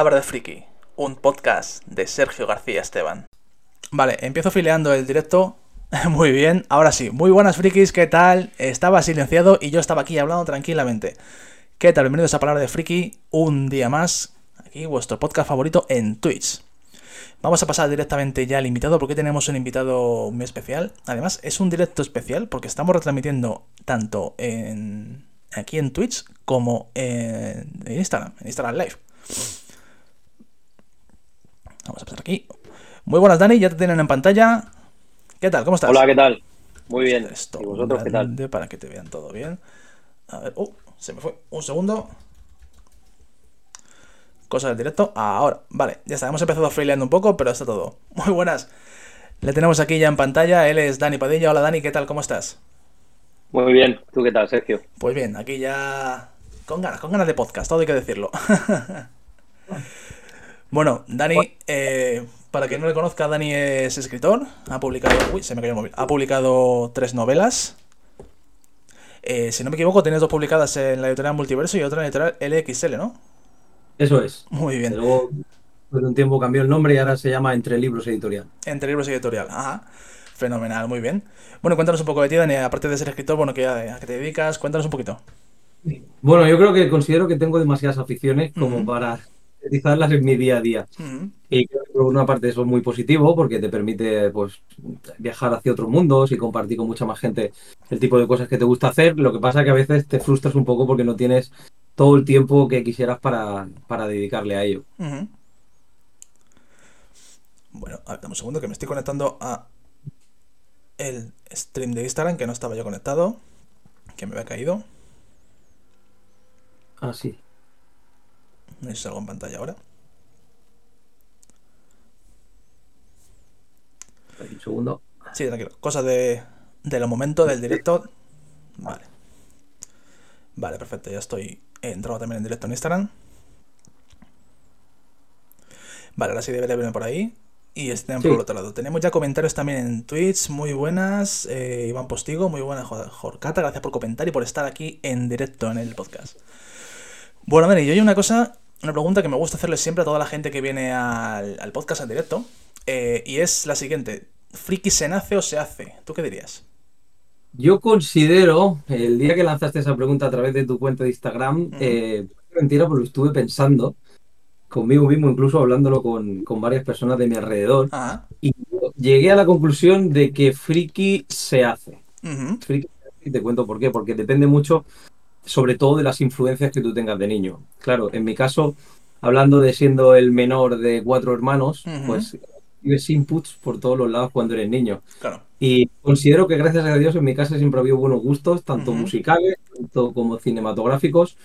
Palabra de Friki, un podcast de Sergio García Esteban. Vale, empiezo fileando el directo. Muy bien, ahora sí. Muy buenas frikis, ¿qué tal? Estaba silenciado y yo estaba aquí hablando tranquilamente. ¿Qué tal? Bienvenidos a Palabra de Friki, un día más. Aquí vuestro podcast favorito en Twitch. Vamos a pasar directamente ya al invitado porque tenemos un invitado muy especial. Además, es un directo especial porque estamos retransmitiendo tanto en, aquí en Twitch como en Instagram, en Instagram Live. Vamos a pasar aquí. Muy buenas, Dani, ya te tienen en pantalla. ¿Qué tal? ¿Cómo estás? Hola, ¿qué tal? Muy bien. Esto ¿Y vosotros qué tal? Para que te vean todo bien. A ver, uh, se me fue. Un segundo. Cosa del directo. Ahora, vale, ya está. Hemos empezado freeleando un poco, pero está todo. Muy buenas. Le tenemos aquí ya en pantalla. Él es Dani Padilla. Hola, Dani, ¿qué tal? ¿Cómo estás? Muy bien. ¿Tú qué tal, Sergio? Pues bien, aquí ya con ganas, con ganas de podcast, todo hay que decirlo. bueno, Dani, eh, para quien no le conozca, Dani es escritor, ha publicado, uy, se me cayó el móvil, ha publicado tres novelas. Eh, si no me equivoco, tienes dos publicadas en la editorial Multiverso y otra en la editorial LXL, ¿no? Eso es. Muy bien. Luego, por un tiempo cambió el nombre y ahora se llama Entre Libros Editorial. Entre libros y editorial, ajá. Fenomenal, muy bien. Bueno, cuéntanos un poco de ti, Dani, aparte de ser escritor, bueno, ¿qué- ¿a qué te dedicas? Cuéntanos un poquito. Bueno, yo creo que considero que tengo demasiadas aficiones como para utilizarlas en mi día a día. Y creo que por una parte eso es muy positivo porque te permite pues viajar hacia otros mundos y compartir con mucha más gente el tipo de cosas que te gusta hacer. Lo que pasa que a veces te frustras un poco porque no tienes todo el tiempo que quisieras para, para dedicarle a ello. Bueno, a ver, dame un segundo que me estoy conectando a el stream de Instagram, que no estaba yo conectado, que me había caído. Ah, sí. No sé si salgo en pantalla ahora. Un segundo. Sí, tranquilo. Cosas de, de los momentos del directo. Vale. Vale, perfecto. Ya estoy entrado también en directo en Instagram. Vale, ahora sí debería verme por ahí. Y estén por Sí. el otro lado. Tenemos ya comentarios también en Twitch. Muy buenas. Eh, Iván Postigo, muy buena. Jo- Jorcata, gracias por comentar y por estar aquí en directo en el podcast. Bueno, Dani, yo hay una cosa, una pregunta que me gusta hacerle siempre a toda la gente que viene al, al podcast en directo. eh, y es la siguiente: ¿Friki se nace o se hace? ¿Tú qué dirías? Yo considero, el día que lanzaste esa pregunta a través de tu cuenta de Instagram, Ujú. eh, mentira, porque lo estuve pensando conmigo mismo, incluso hablándolo con, con varias personas de mi alrededor, Ajá. y llegué a la conclusión de que friki se hace. Ujú. Friki se hace, y te cuento por qué, porque depende mucho, sobre todo, de las influencias que tú tengas de niño. Claro, en mi caso, hablando de siendo el menor de cuatro hermanos, Ujú. pues tienes inputs por todos los lados cuando eres niño. Claro. Y considero que gracias a Dios en mi casa siempre ha habido buenos gustos, tanto Ujú. musicales, tanto como cinematográficos.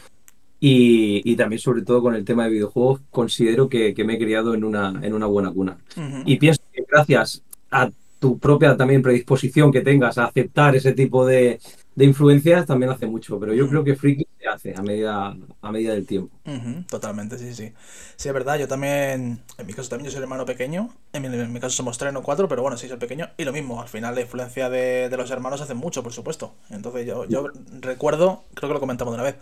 Y, y también sobre todo con el tema de videojuegos, considero que, que me he criado en una, en una buena cuna. Ujú. Y pienso que gracias a tu propia también predisposición que tengas a aceptar ese tipo de, de influencias, también hace mucho. Pero yo Ujú. creo que Friki se hace a medida, a medida del tiempo. Totalmente, sí, sí. Sí, es verdad, yo también, en mi caso también, yo soy el hermano pequeño, en mi, en mi caso somos tres, no cuatro, pero bueno, sí, soy el pequeño, y lo mismo, al final la influencia de, de los hermanos hace mucho, por supuesto. Entonces yo, yo recuerdo, creo que lo comentamos de una vez,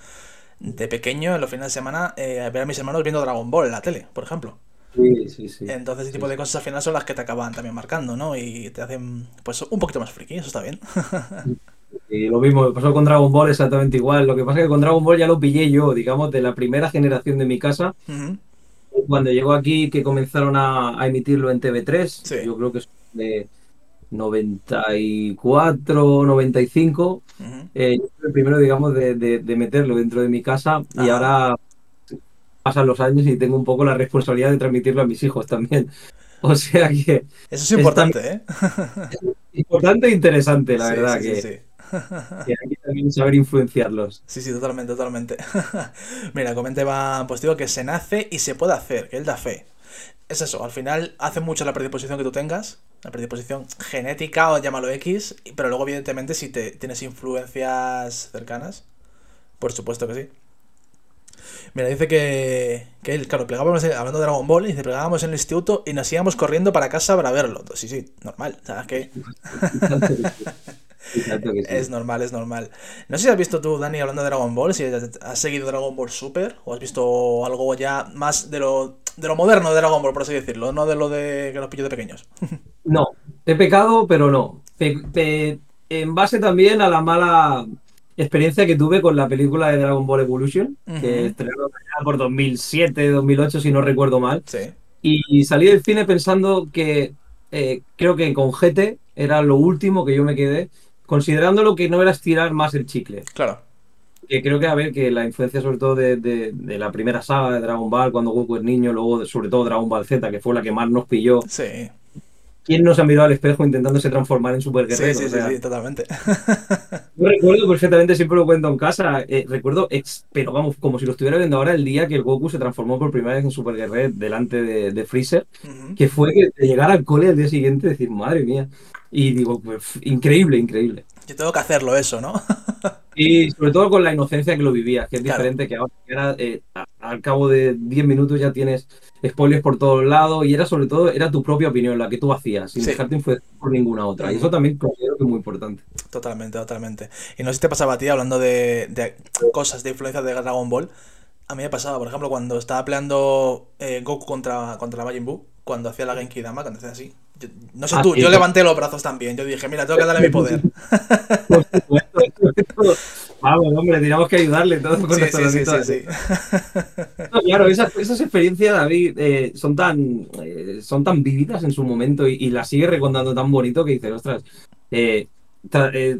de pequeño, en los fines de semana, eh, ver a mis hermanos viendo Dragon Ball en la tele, por ejemplo. Sí, sí, sí. Entonces ese tipo Sí, de cosas al final son las que te acaban también marcando, ¿no? Y te hacen, pues, un poquito más friki, eso está bien. Y lo mismo, me pasó con Dragon Ball exactamente igual. Lo que pasa es que con Dragon Ball ya lo pillé yo, digamos, de la primera generación de mi casa. Ujú, Cuando llegó aquí, que comenzaron a, a emitirlo en TV3, Sí. yo creo que es de 94, 95. ujú. Eh, yo fui el primero, digamos, de, de- de meterlo dentro de mi casa y ahora pasan los años y tengo un poco la responsabilidad de transmitirlo a mis hijos también. O sea que Eso es importante, ¿eh? importante e interesante, la Sí, verdad, sí, que, que hay que también saber influenciarlos. Sí, sí, totalmente, totalmente. Mira, comenta va, pues digo que se nace y se puede hacer, que él da fe. Es eso, al final hace mucho la predisposición que tú tengas, la predisposición genética o llámalo X, pero luego evidentemente si te tienes influencias cercanas, por supuesto que sí. Mira, dice que, que él, claro, plegábamos, hablando de Dragon Ball, dice, plegábamos en el instituto y nos íbamos corriendo para casa para verlo. Sí, sí, normal, ¿sabes qué? Es normal, es normal. No sé si has visto tú, Dani, hablando de Dragon Ball, si has seguido Dragon Ball Super o has visto algo ya más de lo, de lo moderno de Dragon Ball, por así decirlo, no de lo de que los pillos de pequeños. No, he pecado, pero no. en base también a la mala experiencia que tuve con la película de Dragon Ball Evolution, que estrenó por 2007, 2008, si no recuerdo mal. Sí. Y salí del cine pensando que eh, creo que con GT era lo último que yo me quedé, considerándolo que no era estirar más el chicle. Claro. Que creo que, a ver, que la influencia sobre todo de, de, la primera saga de Dragon Ball, cuando Goku es niño, luego sobre todo Dragon Ball Z, que fue la que más nos pilló. Sí. ¿Quién no se ha mirado al espejo intentándose transformar en Super Guerrero? Sí, sí, sí, totalmente. Yo recuerdo perfectamente, siempre lo cuento en casa, eh, recuerdo, pero vamos, como si lo estuviera viendo ahora, el día que el Goku se transformó por primera vez en Super Guerrero delante de, Freezer, que fue que llegar al cole al día siguiente y decir, madre mía. Y digo, pues, increíble, increíble. Yo tengo que hacerlo eso, ¿no? y sobre todo con la inocencia que lo vivías, que es diferente que ahora, eh, al cabo de 10 minutos ya tienes spoilers por todos lados y era sobre todo, era tu propia opinión, la que tú hacías, sin dejarte influenciar por ninguna otra. Y eso también considero que es muy importante. Totalmente, totalmente. Y no sé si te pasaba a ti hablando de, cosas de influencia de Dragon Ball. A mí me pasaba, por ejemplo, cuando estaba peleando eh, Goku contra, contra Majin Buu, cuando hacía la Genki Dama, cuando hacía así. No sé ah, tú, yo levanté los brazos también. Yo dije, mira, tengo que darle mi poder. Vamos, hombre, teníamos que ayudarle todo con sí, sí, sí, sí, claro, esas, experiencias, David, eh, son tan eh, son tan vívidas en su momento y, las sigue recordando tan bonito que dices, ostras, eh,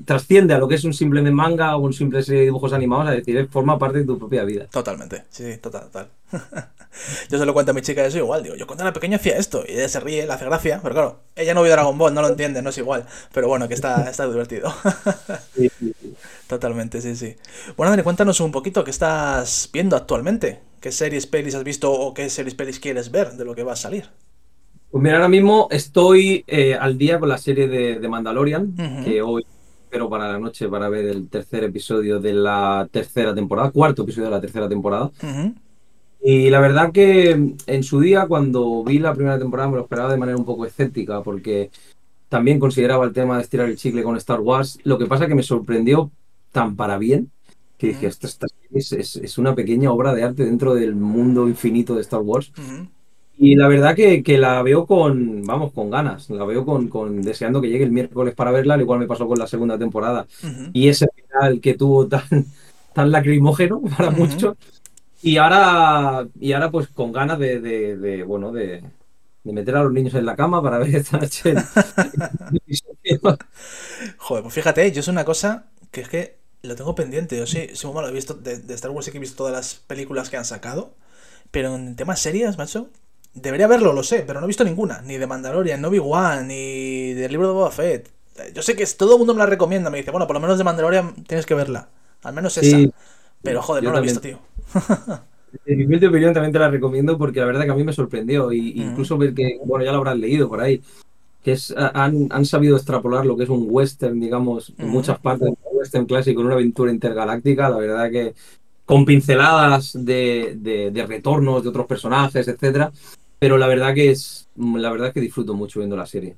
trasciende a lo que es un simple manga o un simple serie de dibujos animados, a decir, forma parte de tu propia vida. Totalmente, sí, total, total. yo se lo cuento a mi chica eso igual, digo, yo cuando era pequeña hacía esto y ella se ríe, le hace gracia, pero claro, ella no vio Dragon Ball, no lo entiende, no es igual, pero bueno, que está, está divertido. sí, sí, sí. Totalmente, sí, sí. Bueno, Dani, cuéntanos un poquito qué estás viendo actualmente. ¿Qué series, pelis has visto o qué series, pelis quieres ver de lo que va a salir? Pues mira, ahora mismo estoy eh, al día con la serie de, Mandalorian, que hoy espero para la noche para ver el tercer episodio de la tercera temporada, cuarto episodio de la tercera temporada. Y la verdad que en su día, cuando vi la primera temporada, me lo esperaba de manera un poco escéptica, porque también consideraba el tema de estirar el chicle con Star Wars. Lo que pasa que me sorprendió tan para bien que dije, esta, es, una pequeña obra de arte dentro del mundo infinito de Star Wars. Y la verdad que, la veo con, vamos, con ganas, la veo con, con, deseando que llegue el miércoles para verla, al igual me pasó con la segunda temporada. Y ese final que tuvo tan, tan lacrimógeno para muchos. Y ahora, y ahora pues con ganas de, de, bueno, de, de meter a los niños en la cama para ver esta noche. Joder, pues fíjate, yo es una cosa que es que lo tengo pendiente. Yo sí, sí he visto de, Star Wars, sí que he visto todas las películas que han sacado. Pero en temas serias, macho, debería verlo, lo sé, pero no he visto ninguna. Ni de Mandalorian, no Obi-Wan, ni del libro de Boba Fett. Yo sé que todo el mundo me la recomienda. Me dice, bueno, por lo menos de Mandalorian tienes que verla. Al menos esa. pero joder, no la he visto, tío. En mi opinión también te la recomiendo porque la verdad que a mí me sorprendió. Y, Incluso ver que, bueno, ya lo habrás leído por ahí que es, han, han, sabido extrapolar lo que es un western, digamos, en muchas partes un western clásico, en una aventura intergaláctica, la verdad que con pinceladas de, de, retornos de otros personajes, etcétera, pero la verdad que es la verdad que disfruto mucho viendo la serie.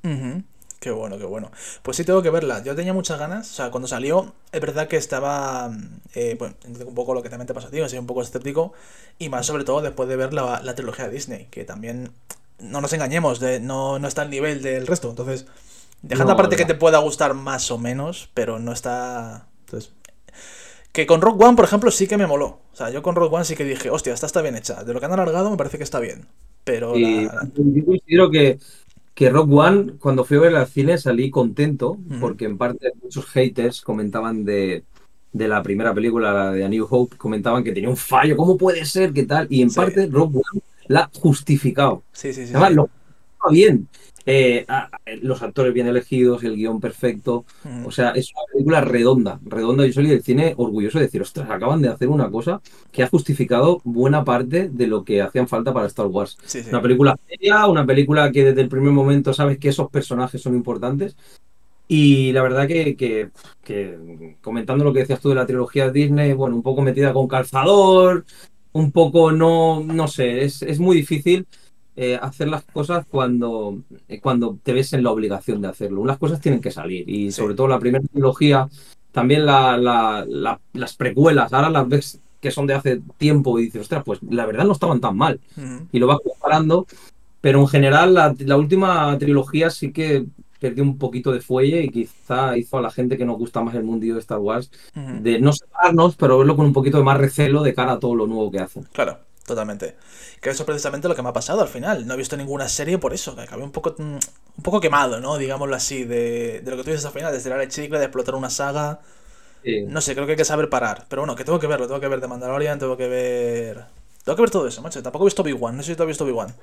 Qué bueno, qué bueno. Pues sí, tengo que verla. Yo tenía muchas ganas. O sea, cuando salió, es verdad que estaba. Eh, bueno, un poco lo que también te pasa a ti, soy un poco escéptico. Y más sobre todo después de ver la, la trilogía de Disney, que también no nos engañemos, de, no, no está al nivel del resto. Entonces, dejando aparte que te pueda gustar más o menos, pero no está. Entonces, que con Rock One, por ejemplo, sí que me moló. O sea, yo con Rock One sí que dije, hostia, esta está bien hecha. De lo que han alargado me parece que está bien. Pero. Yo considero que, que Rock One, cuando fui a ver al cine, salí contento, porque en parte muchos haters comentaban de, de la primera película, la de A New Hope, comentaban que tenía un fallo, ¿cómo puede ser? ¿Qué tal? Y en parte Rock One la ha justificado. Sí, sí, sí. Además, lo bien. Eh, los actores bien elegidos, el guion perfecto. O sea, es una película redonda, redonda. Yo soy del cine orgulloso de decir, ostras, acaban de hacer una cosa que ha justificado buena parte de lo que hacían falta para Star Wars. Una película seria, una película que desde el primer momento sabes que esos personajes son importantes. Y la verdad que, que, que, comentando lo que decías tú de la trilogía Disney, bueno, un poco metida con calzador, un poco no, no sé, es, muy difícil eh, hacer las cosas cuando, eh, cuando te ves en la obligación de hacerlo. Unas cosas tienen que salir y sobre todo la primera trilogía, también la, la- la- las precuelas, ahora las ves que son de hace tiempo y dices, ostras, pues la verdad no estaban tan mal y lo vas comparando, pero en general la, última trilogía sí que perdió un poquito de fuelle y quizá hizo a la gente que nos gusta más el mundillo de Star Wars de no separarnos, pero verlo con un poquito de más recelo de cara a todo lo nuevo que hacen. Claro, totalmente. Que eso es precisamente lo que me ha pasado al final. No he visto ninguna serie por eso, que acabé un poco, mm, un poco quemado, ¿no? Digámoslo así, de, de lo que tú dices al final, de estirar el chicle, de explotar una saga. No sé, creo que hay que saber parar. Pero bueno, que tengo que verlo, tengo que ver de Mandalorian, tengo que ver... Tengo que ver todo eso, macho. Tampoco he visto Obi-Wan, no sé si tú has visto Obi-Wan.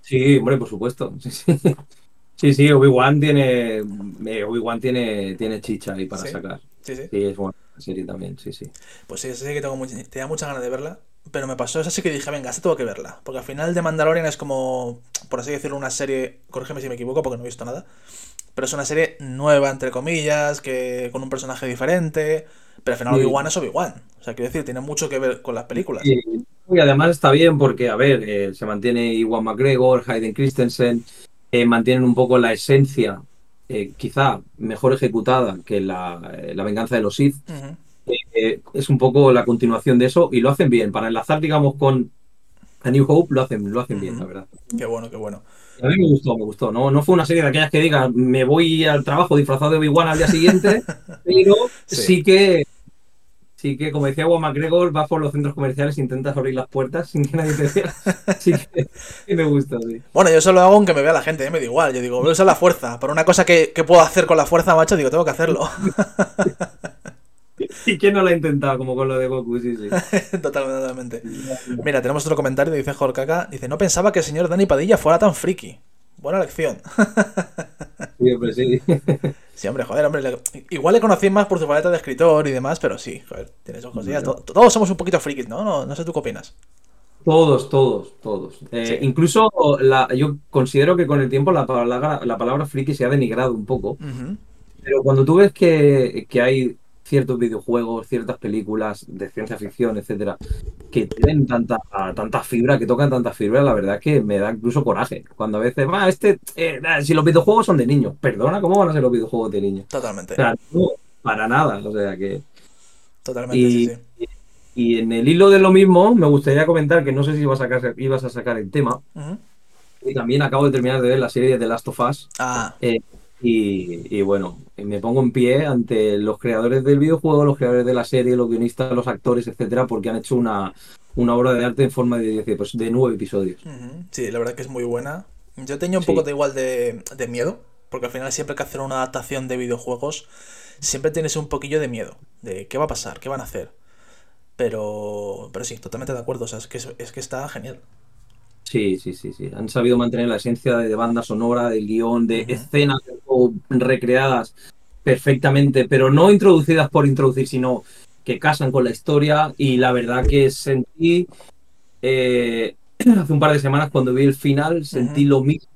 Sí, hombre, por supuesto. Sí, sí. Sí, sí, Obi-Wan tiene, eh, Obi-Wan tiene, tiene chicha ahí para Sí. sacar. Sí, sí. Sí, es buena serie también, sí, sí. Pues sí, sí que tengo much- tenía muchas ganas de verla. Pero me pasó esa sí que dije, venga, esta tengo que verla. Porque al final de Mandalorian es como, por así decirlo, una serie, corrígeme si me equivoco porque no he visto nada. Pero es una serie nueva, entre comillas, que con un personaje diferente. Pero al final Sí. Obi-Wan es Obi-Wan. O sea, quiero decir, tiene mucho que ver con las películas. Y, y además está bien porque, a ver, eh, se mantiene Iwan McGregor, Hayden Christensen, eh, mantienen un poco la esencia, eh, quizá mejor ejecutada que la, eh, la venganza de los Sith. Eh, es un poco la continuación de eso y lo hacen bien. Para enlazar, digamos, con A New Hope, lo hacen, lo hacen bien, la verdad. Qué bueno, qué bueno. A mí me gustó, me gustó. No, no fue una serie de aquellas que diga me voy al trabajo disfrazado de Obi-Wan al día siguiente, pero Sí. sí. que, sí que, como decía Juan McGregor, vas por los centros comerciales, intentas abrir las puertas sin que nadie te vea. Sí que, sí me gusta, sí. Bueno, yo solo hago aunque me vea la gente, ¿eh? me da igual. Yo digo, voy a usar la fuerza. Para una cosa que, que puedo hacer con la fuerza, macho, digo, tengo que hacerlo. ¿Y quién no lo ha intentado? Como con lo de Goku, sí, sí. totalmente, totalmente. Mira, tenemos otro comentario, dice Jorkaka. Dice, no pensaba que el señor Dani Padilla fuera tan friki. Buena lección. Sí, hombre, sí. Sí, hombre, joder, hombre. le- Igual le conocí más por su faceta de escritor y demás, pero sí, joder, tiene sus cosillas. To- Todos somos un poquito frikis, ¿no? No, no sé tú qué opinas. Todos, todos, todos. Eh, Sí. Incluso la, yo considero que con el tiempo la palabra, la palabra friki se ha denigrado un poco. Pero cuando tú ves que, que hay ciertos videojuegos, ciertas películas de ciencia ficción, etcétera, que tienen tanta, tanta fibra, que tocan tanta fibra, la verdad es que me da incluso coraje. Cuando a veces, va, este, eh, si los videojuegos son de niños, perdona, ¿cómo van a ser los videojuegos de niños? Totalmente. O sea, no, para nada, o sea que. Totalmente, Y, sí, sí. y en el hilo de lo mismo, me gustaría comentar que no sé si ibas a sacar, ibas a sacar el tema, y también acabo de terminar de ver la serie de The Last of Us. Ah, Eh, y, y bueno, me pongo en pie ante los creadores del videojuego, los creadores de la serie, los guionistas, los actores, etcétera, porque han hecho una, una obra de arte en forma de, pues, de nueve episodios. sí, la verdad que es muy buena. Yo tenía un Sí. poco de igual de, de miedo, porque al final siempre que hacer una adaptación de videojuegos, siempre tienes un poquillo de miedo, de qué va a pasar, qué van a hacer. Pero, pero sí, totalmente de acuerdo, o sea, es que, es, es que está genial. Sí, sí, sí, sí. Han sabido mantener la esencia de, de banda sonora, del guion, de escenas recreadas perfectamente, pero no introducidas por introducir, sino que casan con la historia. Y la verdad que sentí eh, hace un par de semanas cuando vi el final, sentí lo mismo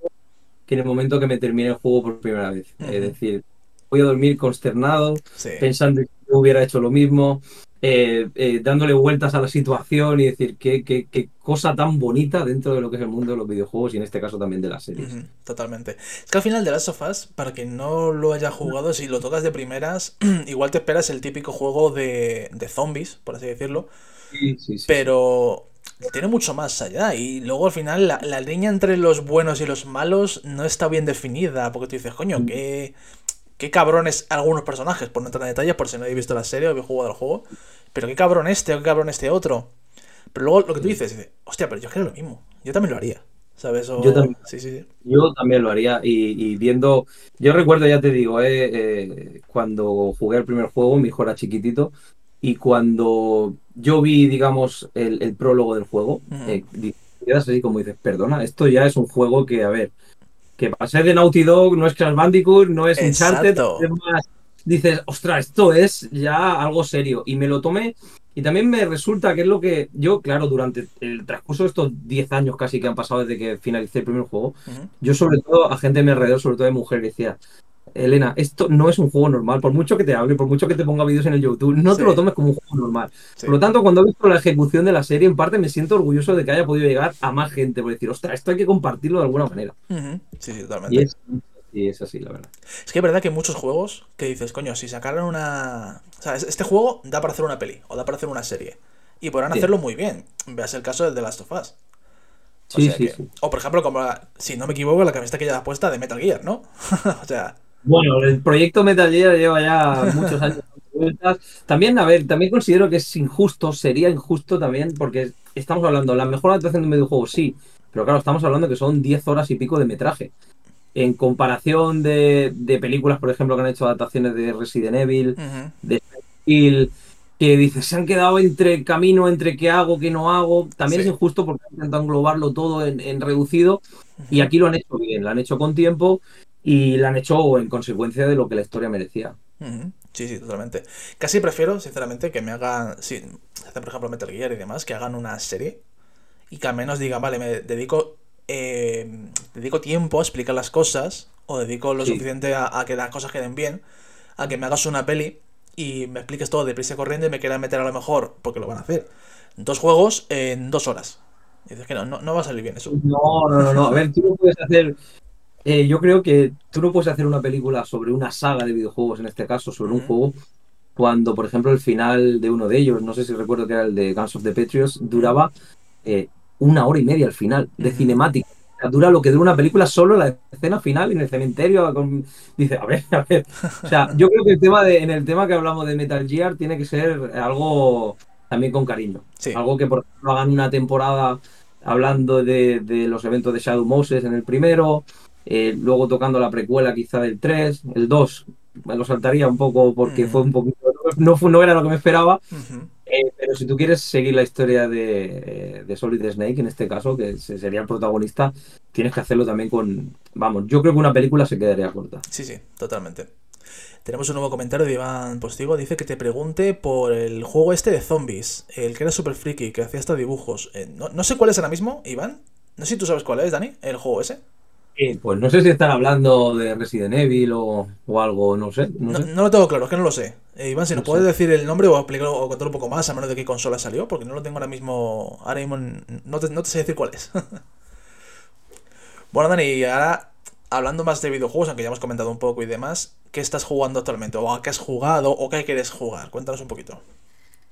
que en el momento que me terminé el juego por primera vez. Es decir, voy a dormir consternado, Sí. pensando que yo hubiera hecho lo mismo, eh, eh, dándole vueltas a la situación y decir qué, qué, qué cosa tan bonita dentro de lo que es el mundo de los videojuegos y en este caso también de las series. Totalmente. Es que al final de Last of Us, para quien no lo haya jugado, si lo tocas de primeras, igual te esperas el típico juego de, de zombies, por así decirlo, Sí, sí, sí. pero tiene mucho más allá. Y luego al final la, la línea entre los buenos y los malos no está bien definida, porque tú dices, coño, Mm. Qué, qué cabrones algunos personajes, por no entrar en detalles, por si no habéis visto la serie o habéis jugado al juego, pero qué cabrón este o qué cabrón este otro. Pero luego lo que tú dices, dices, hostia, pero yo creo lo mismo, yo también lo haría. ¿Sabes? O- Yo también. Sí, sí, sí. Yo también lo haría y, y viendo, yo recuerdo, ya te digo, eh, eh, cuando jugué el primer juego, mi hijo era chiquitito y cuando yo vi, digamos, el, el prólogo del juego, eh, quedas así como dices, perdona, esto ya es un juego que, a ver, que para ser de Naughty Dog no es Crash Bandicoot, no es Uncharted, además dices, ostras, esto es ya algo serio y me lo tomé y también me resulta que es lo que yo, claro, durante el transcurso de estos 10 años casi que han pasado desde que finalicé el primer juego, yo sobre todo, a gente a mi alrededor, sobre todo de mujeres, decía, Elena, esto no es un juego normal. Por mucho que te hable, por mucho que te ponga vídeos en el YouTube, no te lo tomes como un juego normal. Por lo tanto, cuando he visto la ejecución de la serie, en parte me siento orgulloso de que haya podido llegar a más gente. Por decir, ostras, esto hay que compartirlo de alguna manera. Sí, sí, totalmente. Y es, así, la verdad. Es que es verdad que hay muchos juegos que dices, coño, si sacaran una. O sea, este juego da para hacer una peli o da para hacer una serie. Y podrán hacerlo muy bien. Veas el caso del The Last of Us. O, sí, sí, o por ejemplo, como si no me equivoco, la camiseta que lleva puesta de Metal Gear, ¿no? o sea. Bueno, el proyecto Metal Gear lleva ya muchos años. También, a ver, también considero que es injusto, sería injusto también, porque estamos hablando, la mejor adaptación de un videojuego, sí, pero claro, estamos hablando que son 10 horas y pico de metraje. En comparación de, películas, por ejemplo, que han hecho adaptaciones de Resident Evil, de Hill, que dices, se han quedado entre camino, entre qué hago, qué no hago. También es injusto porque intentan englobarlo todo en, reducido y aquí lo han hecho bien, lo han hecho con tiempo y lo han hecho en consecuencia de lo que la historia merecía. Sí, sí, totalmente. Casi prefiero, sinceramente, que me hagan, si hacen por ejemplo Metal Gear y demás, que hagan una serie y que al menos digan, vale, me dedico, eh, dedico tiempo a explicar las cosas o dedico lo suficiente a, a que las cosas queden bien, a que me hagas una peli y me expliques todo de prisa corriendo y me quieras meter a lo mejor, porque lo van a hacer, dos juegos en dos horas. Y dices que no, no, va a salir bien eso. No, no, no, A ver, tú no puedes hacer. Eh, yo creo que tú no puedes hacer una película sobre una saga de videojuegos, en este caso, sobre un juego, cuando, por ejemplo, el final de uno de ellos, no sé si recuerdo que era el de Guns of the Patriots, duraba eh, una hora y media al final, de cinemática dura lo que dura una película solo la escena final en el cementerio. Dice, a ver, a ver. O sea, yo creo que el tema de, en el tema que hablamos de Metal Gear tiene que ser algo también con cariño. Algo que, por ejemplo, hagan una temporada hablando de, los eventos de Shadow Moses en el primero, eh, luego tocando la precuela quizá del 3, el 2 me lo saltaría un poco porque fue un poquito, no, no era lo que me esperaba, eh, pero si tú quieres seguir la historia de, de, Solid Snake, en este caso, que sería el protagonista, tienes que hacerlo también con. Vamos, yo creo que una película se quedaría corta. Sí, sí, totalmente. Tenemos un nuevo comentario de Iván Postigo. Dice que te pregunte por el juego este de zombies, el que era super friki, que hacía hasta dibujos. Eh, no, no, sé cuál es ahora mismo, Iván. No sé si tú sabes cuál es, Dani, el juego ese pues no sé si están hablando de Resident Evil o, algo, no sé. No, lo tengo claro, es que no lo sé. Eh, Iván, si nos puedes decir el nombre o explicar o contar un poco más, a menos de qué consola salió, porque no lo tengo ahora mismo. Ahora mismo no te, sé decir cuál es. bueno, Dani, ahora hablando más de videojuegos, aunque ya hemos comentado un poco y demás, ¿qué estás jugando actualmente? ¿O a qué has jugado? ¿O qué quieres jugar? Cuéntanos un poquito.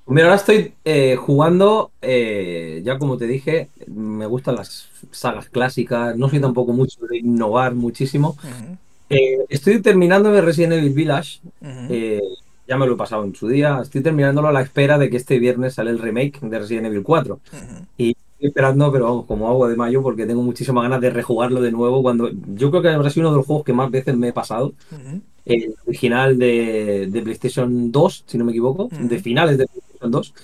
Mira, ahora estoy eh, jugando, eh, ya como te dije, me gustan las sagas clásicas, no soy tampoco mucho de innovar muchísimo. Eh, estoy terminando de Resident Evil Village, ya me lo he pasado en su día, estoy terminándolo a la espera de que este viernes sale el remake de Resident Evil 4. Y estoy esperando, pero vamos, como agua de mayo, porque tengo muchísimas ganas de rejugarlo de nuevo. cuando Yo creo que habrá sido uno de los juegos que más veces me he pasado el original de, PlayStation 2, si no me equivoco, de finales de PlayStation 2.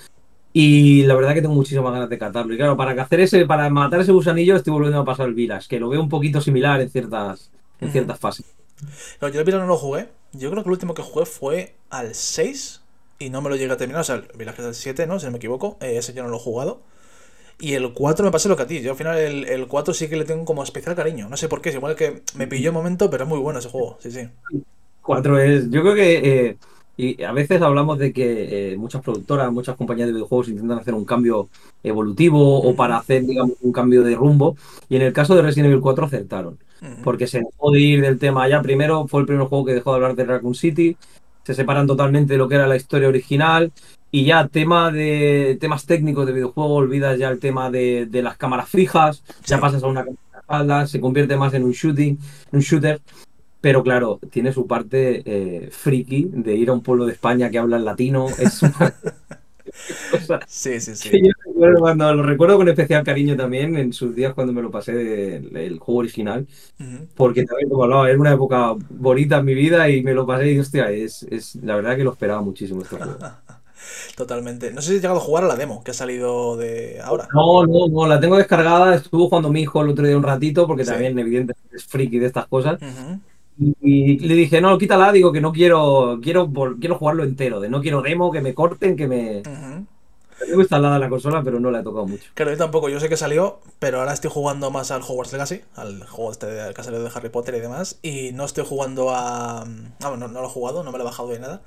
Y la verdad que tengo muchísimas ganas de catarlo. Y claro, para hacer ese, para matar ese gusanillo estoy volviendo a pasar el Village, que lo veo un poquito similar en ciertas, en ciertas fases. yo el Village no lo jugué. Yo creo que el último que jugué fue al 6 y no me lo llegué a terminar. O sea, el Village es el 7, ¿no? Si no me equivoco. Eh, ese yo no lo he jugado. Y el 4 me pasa lo que a ti. Yo al final el, el 4 sí que le tengo como especial cariño. No sé por qué. Es igual que me pilló un momento, pero es muy bueno ese juego. Sí, sí. 4 es. Yo creo que. Eh, y a veces hablamos de que eh, muchas productoras, muchas compañías de videojuegos intentan hacer un cambio evolutivo o para hacer, digamos, un cambio de rumbo. Y en el caso de Resident Evil 4 acertaron. Porque se dejó de ir del tema ya. Primero fue el primer juego que dejó de hablar de Raccoon City. Se separan totalmente de lo que era la historia original. Y ya tema de temas técnicos de videojuego, olvidas ya el tema de, las cámaras fijas, ya pasas a una cámara de espalda, se convierte más en un shooting, un shooter. Pero claro, tiene su parte eh, friki de ir a un pueblo de España que habla latino. Es una sí, sí, sí. cuando lo recuerdo con especial cariño también en sus días cuando me lo pasé del juego original. Porque también, como hablaba, era una época bonita en mi vida y me lo pasé y, hostia, es, es la verdad que lo esperaba muchísimo este juego. Totalmente. No sé si has llegado a jugar a la demo que ha salido de ahora. No, no, no, la tengo descargada. Estuvo jugando mi hijo el otro día un ratito porque también, evidentemente, es friki de estas cosas. Y le dije, no, quítala, digo que no quiero, quiero, quiero jugarlo entero, de no quiero demo, que me corten, que me... tengo instalada la consola, pero no la he tocado mucho. Claro, yo tampoco. Yo sé que salió, pero ahora estoy jugando más al Hogwarts Legacy, al juego este de casero de Harry Potter y demás. Y no estoy jugando a. No, no lo he jugado, no me lo he bajado de nada.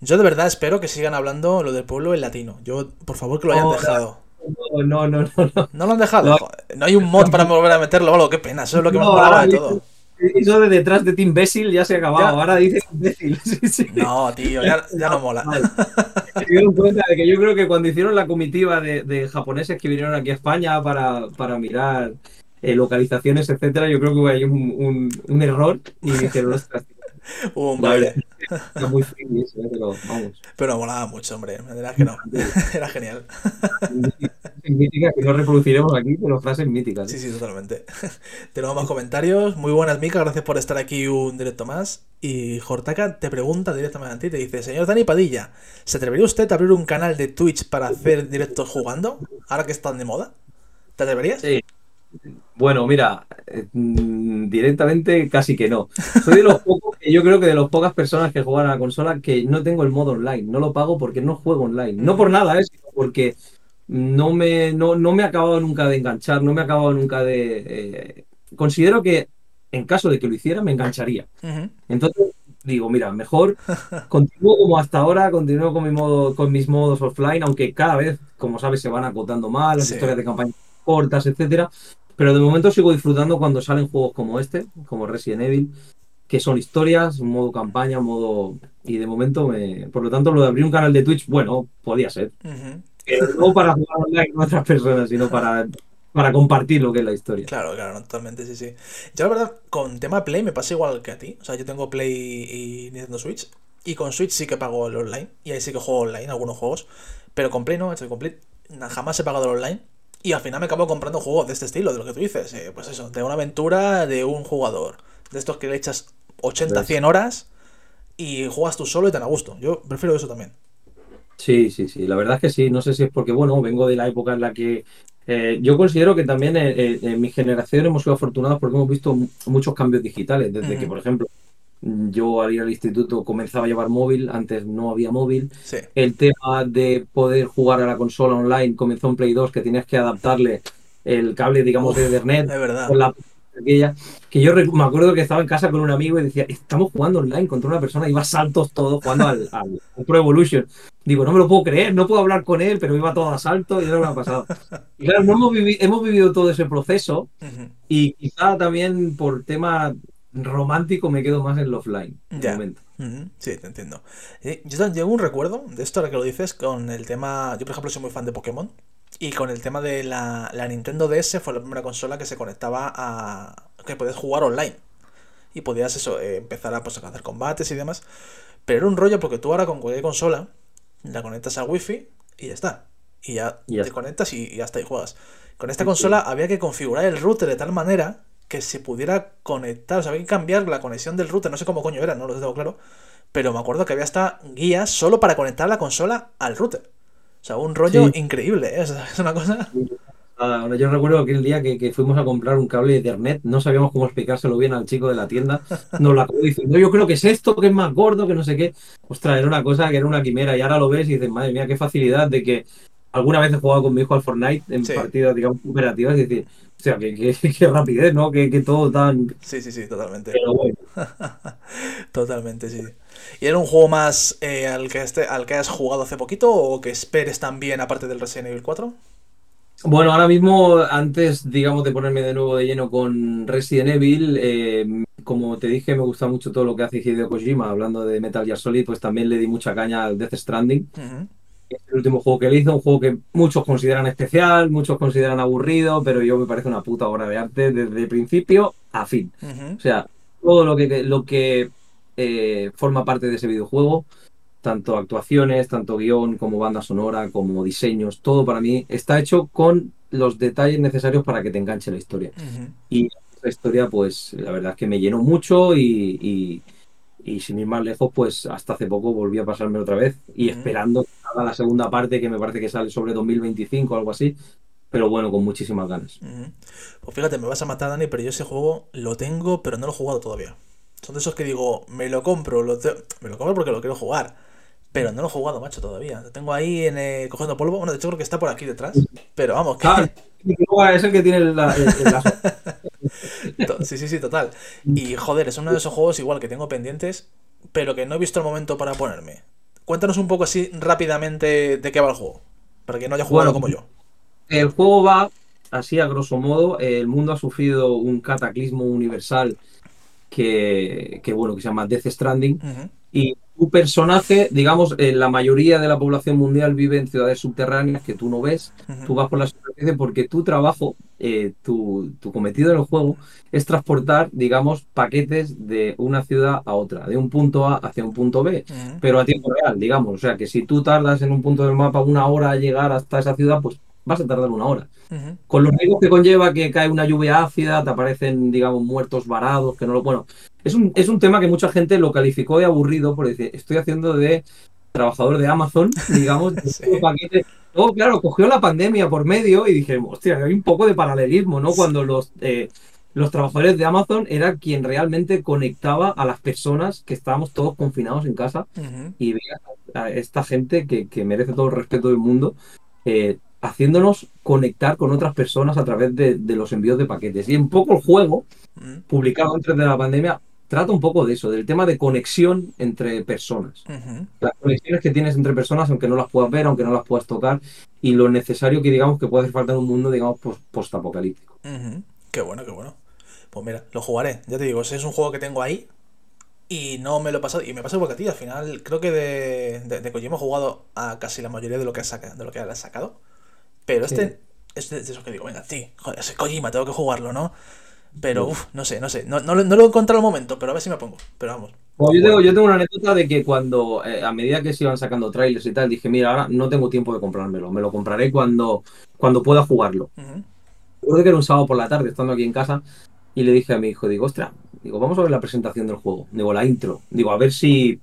Yo de verdad espero que sigan hablando lo del pueblo en latino. Yo, por favor, que lo hayan dejado. No, no, no, no. ¿No lo han dejado? No, hay un mod para volver a meterlo o algo, qué pena. Eso es lo que me molaba de todo. Eso de detrás de Team Imbécil ya se ha acabado. Ahora dice imbécil. No, tío, ya, no mola. Me dieron cuenta de que yo creo que cuando hicieron la comitiva de, japoneses que vinieron aquí a España para, para mirar eh, localizaciones, etcétera, yo creo que hubo ahí un, un, error y dijeron, un baile. Era muy friki eso, ¿eh? pero vamos. Pero molaba mucho, hombre. Era que no. Era genial. Míticas que no reproduciremos aquí, pero frases míticas. Sí, sí, totalmente. Tenemos más comentarios. Muy buenas, Mika. Gracias por estar aquí un directo más. Y Jortaka te pregunta directamente a ti. Te dice, señor Dani Padilla, ¿se atrevería usted a abrir un canal de Twitch para hacer directos jugando? Ahora que están de moda. ¿Te atreverías? Sí. Bueno, mira, eh, mm, directamente casi que no. Soy de los pocos, yo creo que de las pocas personas que juegan a la consola que no tengo el modo online. No lo pago porque no juego online. No por nada, ¿eh? sino porque no me, no, me ha acabado nunca de enganchar, no me ha acabado nunca de... Eh, considero que en caso de que lo hiciera me engancharía. Entonces digo, mira, mejor continúo como hasta ahora, continúo con, mi modo, con mis modos offline, aunque cada vez, como sabes, se van acotando más, las historias de campaña cortas, etcétera. Pero de momento sigo disfrutando cuando salen juegos como este, como Resident Evil, que son historias, modo campaña, modo. Y de momento, me... por lo tanto, lo de abrir un canal de Twitch, bueno, podía ser. Pero no para jugar online con otras personas, sino para, para compartir lo que es la historia. Claro, claro, totalmente, sí, sí. Yo, la verdad, con tema Play me pasa igual que a ti. O sea, yo tengo Play y Nintendo Switch. Y con Switch sí que pago el online. Y ahí sí que juego online algunos juegos. Pero con Play no, hecho complete. Jamás he pagado el online. Y al final me acabo comprando juegos de este estilo, de lo que tú dices. Eh, pues eso, de una aventura de un jugador. De estos que le echas 80, 100 horas y juegas tú solo y te da gusto. Yo prefiero eso también. Sí, sí, sí. La verdad es que sí. No sé si es porque, bueno, vengo de la época en la que eh, yo considero que también eh, en mi generación hemos sido afortunados porque hemos visto muchos cambios digitales. Desde que, por ejemplo, yo al ir al instituto comenzaba a llevar móvil, antes no había móvil. El tema de poder jugar a la consola online comenzó en Play 2, que tenías que adaptarle el cable, digamos, de Ethernet. Con la aquella, que yo me acuerdo que estaba en casa con un amigo y decía, estamos jugando online contra una persona, iba saltos todo jugando al, Pro Evolution. Digo, no me lo puedo creer, no puedo hablar con él, pero iba todo a salto y eso me ha pasado. Y claro, hemos, hemos vivido todo ese proceso y quizá también por tema romántico me quedo más en el offline. Momento. Sí, te entiendo. yo tengo un recuerdo de esto, ahora que lo dices, con el tema. Yo, por ejemplo, soy muy fan de Pokémon. Y con el tema de la, la Nintendo DS fue la primera consola que se conectaba a. que podías jugar online. Y podías eso, eh, empezar a, pues, a hacer combates y demás. Pero era un rollo porque tú ahora con cualquier consola la conectas a Wi-Fi y ya está. Y ya te conectas y, y hasta ahí juegas. Con esta consola había que configurar el router de tal manera que se pudiera conectar. O sea, había que cambiar la conexión del router. No sé cómo coño era, no lo tengo claro. Pero me acuerdo que había hasta guías solo para conectar la consola al router. O sea, un rollo increíble, ¿eh? Es una cosa. yo recuerdo aquel día que, fuimos a comprar un cable de internet, no sabíamos cómo explicárselo bien al chico de la tienda. Nos lo acabó diciendo, yo creo que es esto, que es más gordo, que no sé qué. Ostras, era una cosa que era una quimera y ahora lo ves y dices, madre mía, qué facilidad de que alguna vez he jugado con mi hijo al Fortnite en partidas, digamos, operativas y decir, sea, qué rapidez, ¿no? Que, todo tan... Sí, sí, sí, totalmente. totalmente, sí. ¿Y era un juego más eh, al, que este, al que has jugado hace poquito o que esperes también aparte del Resident Evil 4? Bueno, ahora mismo, antes, digamos, de ponerme de nuevo de lleno con Resident Evil, eh, como te dije, me gusta mucho todo lo que hace Hideo Kojima, hablando de Metal Gear Solid, pues también le di mucha caña al Death Stranding el último juego que le hizo, un juego que muchos consideran especial, muchos consideran aburrido, pero yo me parece una puta obra de arte desde principio a fin. O sea, todo lo que, lo que eh, forma parte de ese videojuego, tanto actuaciones, tanto guion como banda sonora, como diseños, todo para mí está hecho con los detalles necesarios para que te enganche la historia. Y la historia, pues la verdad es que me llenó mucho y y sin ir más lejos, pues hasta hace poco volví a pasarme otra vez y esperando que haga la segunda parte que me parece que sale sobre 2025 o algo así. Pero bueno, con muchísimas ganas. Pues fíjate, me vas a matar, Dani, pero yo ese juego lo tengo, pero no lo he jugado todavía. Son de esos que digo, me lo compro, lo me lo compro porque lo quiero jugar. Pero no lo he jugado, macho, todavía. Lo tengo ahí en el, cogiendo polvo. Bueno, de hecho creo que está por aquí detrás. Pero vamos, que... es el que tiene la, Sí, sí, sí, total. Y joder, es uno de esos juegos igual que tengo pendientes, pero que no he visto el momento para ponerme. Cuéntanos un poco así rápidamente de qué va el juego, para que no haya jugado como yo. El juego va así a grosso modo. El mundo ha sufrido un cataclismo universal que, bueno, que se llama Death Stranding. Y tu personaje, digamos, eh, la mayoría de la población mundial vive en ciudades subterráneas que tú no ves. Tú vas por la superficie porque tu trabajo, eh, tu, cometido en el juego, es transportar, digamos, paquetes de una ciudad a otra, de un punto A hacia un punto B, pero a tiempo real, digamos. O sea, que si tú tardas en un punto del mapa una hora a llegar hasta esa ciudad, pues vas a tardar una hora. Con los riesgos que conlleva que cae una lluvia ácida, te aparecen, digamos, muertos varados, que no lo. Bueno, es un, es un tema que mucha gente lo calificó de aburrido, porque decir, estoy haciendo de trabajador de Amazon, digamos, de paquete. Luego, claro, cogió la pandemia por medio y dije, hostia, hay un poco de paralelismo, ¿no? Cuando los, eh, los trabajadores de Amazon era quien realmente conectaba a las personas que estábamos todos confinados en casa y veía a esta gente que, que merece todo el respeto del mundo. Eh, haciéndonos conectar con otras personas a través de, los envíos de paquetes. Y un poco el juego, mm. publicado antes de la pandemia, trata un poco de eso, del tema de conexión entre personas. Las conexiones que tienes entre personas, aunque no las puedas ver, aunque no las puedas tocar, y lo necesario que digamos que puede hacer falta en un mundo, digamos, post-apocalíptico. Qué bueno, qué bueno. Pues mira, lo jugaré. Ya te digo, ese es un juego que tengo ahí y no me lo he pasado. Y me pasa porque a ti, al final, creo que de, de, de Kojima he jugado a casi la mayoría de lo que ha, saca, de lo que ha sacado. Pero este es de eso que digo, venga, sí, joder, ese Kojima, tengo que jugarlo, ¿no? Pero, uff, no sé, no sé. No, no, lo he encontrado al momento, pero a ver si me pongo. Pero vamos. yo, tengo, yo tengo una anécdota de que cuando, eh, a medida que se iban sacando trailers y tal, dije, mira, ahora no tengo tiempo de comprármelo. Me lo compraré cuando, cuando pueda jugarlo. Recuerdo que era un sábado por la tarde, estando aquí en casa, y le dije a mi hijo, digo, ostras, digo, vamos a ver la presentación del juego. Digo, la intro. Digo, a ver si,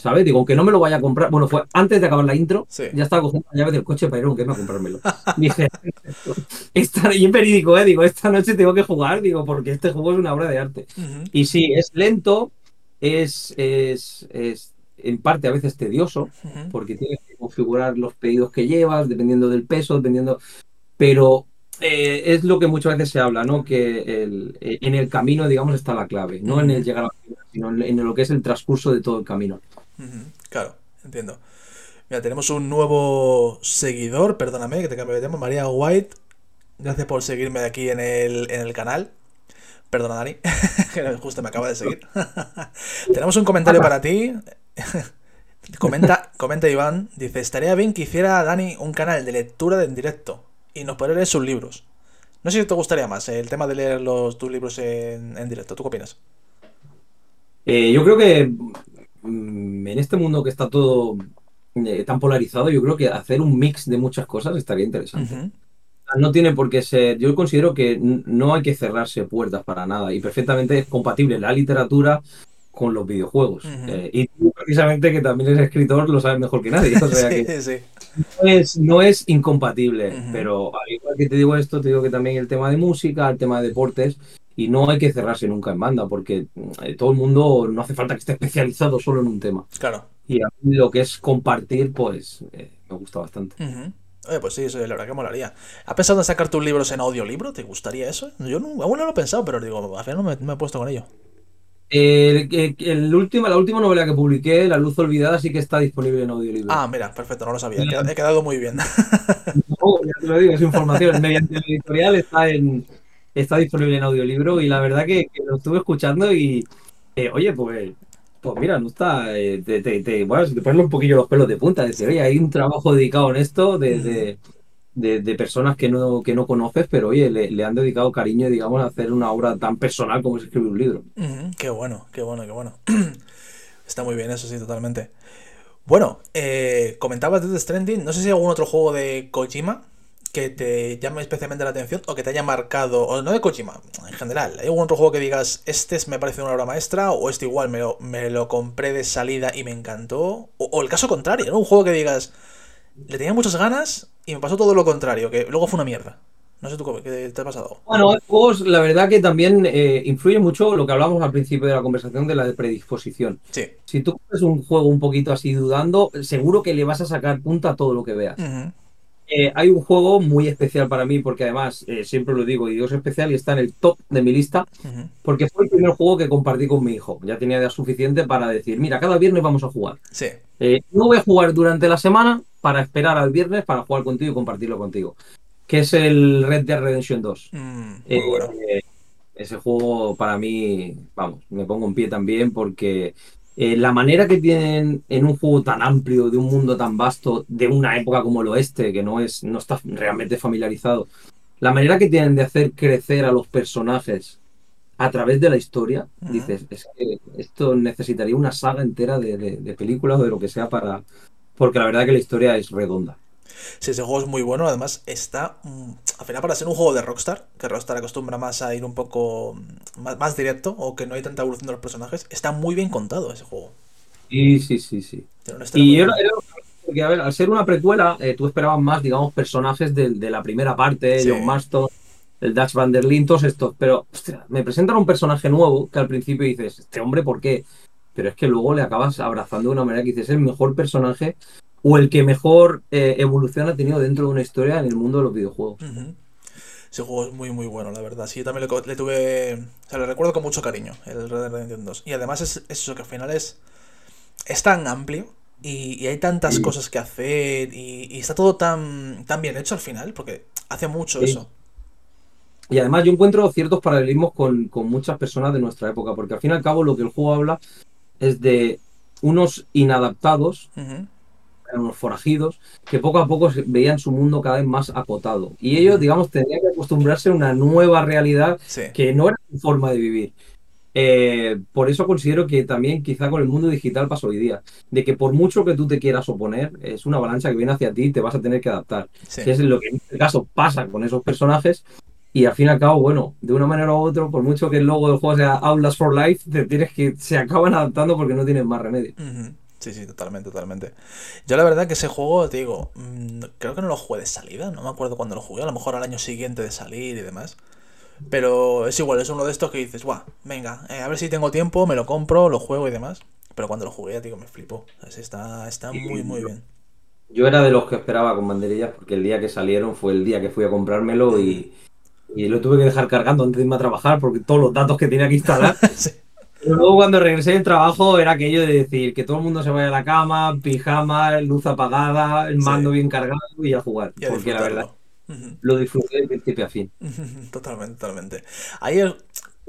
¿Sabes? Digo, aunque no me lo vaya a comprar. Bueno, fue antes de acabar la intro, ya estaba cogiendo la llave del coche para ir a un game a comprármelo. Dije, esta, y en verídico, ¿eh? Digo, esta noche tengo que jugar, digo, porque este juego es una obra de arte. Y sí, es lento, es, es, es, en parte a veces tedioso, porque tienes que configurar los pedidos que llevas, dependiendo del peso, dependiendo. Pero eh, es lo que muchas veces se habla, ¿no? Que el, eh, en el camino, digamos, está la clave, no en el llegar a la sino en lo que es el transcurso de todo el camino. Claro, entiendo. Mira, tenemos un nuevo seguidor, perdóname que te cambie de tema, María White. Gracias por seguirme aquí en el, en el canal. Perdona, Dani, que justo me acaba de seguir. tenemos un comentario para ti. comenta, comenta Iván, dice, estaría bien que hiciera Dani un canal de lectura en directo y nos puede leer sus libros. No sé si te gustaría más el tema de leer los, tus libros en, en directo. ¿Tú qué opinas? Eh, yo creo que en este mundo que está todo eh, tan polarizado, yo creo que hacer un mix de muchas cosas estaría interesante. No tiene por qué ser, yo considero que no hay que cerrarse puertas para nada y perfectamente es compatible la literatura con los videojuegos. Eh, y tú, precisamente, que también eres escritor, lo sabes mejor que nadie. O sea que No, es, incompatible, pero al igual que te digo esto, te digo que también el tema de música, el tema de deportes, y no hay que cerrarse nunca en banda, porque eh, todo el mundo no hace falta que esté especializado solo en un tema. Claro. Y a mí lo que es compartir, pues eh, me gusta bastante. Oye, pues sí, eso la verdad que molaría. ¿Has pensado en sacar tus libros en audiolibro? ¿Te gustaría eso? Yo no, aún no lo he pensado, pero digo, al final no me, he puesto con ello. el, último, la última novela que publiqué, La Luz Olvidada, sí que está disponible en audiolibro. Ah, mira, perfecto, no lo sabía. He quedado muy bien. No, ya te lo digo, es información. Mediante la editorial está en, está disponible en audiolibro y la verdad que, lo estuve escuchando y, eh, oye, pues, pues mira, no está, eh, te, te, te, bueno, te pones un poquillo los pelos de punta, decir, oye, hay un trabajo dedicado en esto de, de, personas que no, que no conoces, pero oye, le, han dedicado cariño, digamos, a hacer una obra tan personal como es escribir un libro. Qué bueno, qué bueno, qué bueno. está muy bien eso, sí, totalmente. Bueno, eh, comentabas de Stranding, no sé si hay algún otro juego de Kojima que te llame especialmente la atención o que te haya marcado, o no de Kojima, en general. ¿Hay algún otro juego que digas, este me parece una obra maestra o este igual me lo, me lo compré de salida y me encantó? O, el caso contrario, ¿no? Un juego que digas, le tenía muchas ganas y me pasó todo lo contrario, que luego fue una mierda. No sé tú qué te ha pasado. Bueno, juegos, la verdad que también eh, influye mucho lo que hablamos al principio de la conversación de la predisposición. Sí. Si tú coges un juego un poquito así dudando, seguro que le vas a sacar punta a todo lo que veas. Eh, hay un juego muy especial para mí, porque además, eh, siempre lo digo, y digo es especial y está en el top de mi lista, porque fue el primer juego que compartí con mi hijo. Ya tenía edad suficiente para decir, mira, cada viernes vamos a jugar. Sí. no voy a jugar durante la semana para esperar al viernes para jugar contigo y compartirlo contigo que es el Red Dead Redemption 2. Mm, eh, ese juego para mí, vamos, me pongo en pie también porque eh, la manera que tienen en un juego tan amplio, de un mundo tan vasto, de una época como el oeste, que no, es, no está realmente familiarizado, la manera que tienen de hacer crecer a los personajes a través de la historia, dices, es que esto necesitaría una saga entera de, de películas o de lo que sea para... Porque la verdad que la historia es redonda. Sí, ese juego es muy bueno. Además, está. Mm, al final, para ser un juego de Rockstar, que Rockstar acostumbra más a ir un poco mm, más, directo, o que no hay tanta evolución de los personajes, está muy bien contado ese juego. Sí, sí, sí, sí. Y yo, porque, a ver, al ser una precuela, eh, tú esperabas más, digamos, personajes de, la primera parte, John Marston, el Dutch Van der Linde, todos estos. Pero, hostia, me presentan un personaje nuevo que al principio dices, este hombre, ¿por qué? Pero es que luego le acabas abrazando de una manera que dices, es el mejor personaje o el que mejor eh, evolución ha tenido dentro de una historia en el mundo de los videojuegos. Ese juego es muy muy bueno, la verdad. Sí, yo también le, tuve. O sea, lo recuerdo con mucho cariño, el Red Dead Redemption 2. Y además es eso, que al final es. Es tan amplio y, hay tantas cosas que hacer y, está todo tan, tan bien hecho al final, porque hace mucho eso. Y además yo encuentro ciertos paralelismos con, muchas personas de nuestra época, porque al fin y al cabo lo que el juego habla es de unos inadaptados unos forajidos, que poco a poco veían su mundo cada vez más acotado. Y ellos, digamos, tenían que acostumbrarse a una nueva realidad que no era su forma de vivir. Eh, por eso considero que también quizá con el mundo digital pasa hoy día, de que por mucho que tú te quieras oponer, es una avalancha que viene hacia ti y te vas a tener que adaptar. Que es lo que en este caso pasa con esos personajes. Y al fin y al cabo, bueno, de una manera u otra, por mucho que el logo del juego sea Outlast for Life, te tienes que se acaban adaptando porque no tienen más remedio. Sí, sí, totalmente, totalmente. Yo la verdad que ese juego, te digo, mm, creo que no lo jugué de salida, no me acuerdo cuándo lo jugué, a lo mejor al año siguiente de salir y demás. Pero es igual, es uno de estos que dices, guau, venga, eh, a ver si tengo tiempo, me lo compro, lo juego y demás. Pero cuando lo jugué, digo, me flipó. está, está muy, muy bien. Yo era de los que esperaba con banderillas porque el día que salieron fue el día que fui a comprármelo y, y lo tuve que dejar cargando antes de irme a trabajar porque todos los datos que tenía que instalar. sí luego cuando regresé del trabajo era aquello de decir que todo el mundo se vaya a la cama, pijama, luz apagada, el mando bien cargado y a jugar. porque la verdad lo disfruté de principio a fin. Totalmente, totalmente. ¿Hay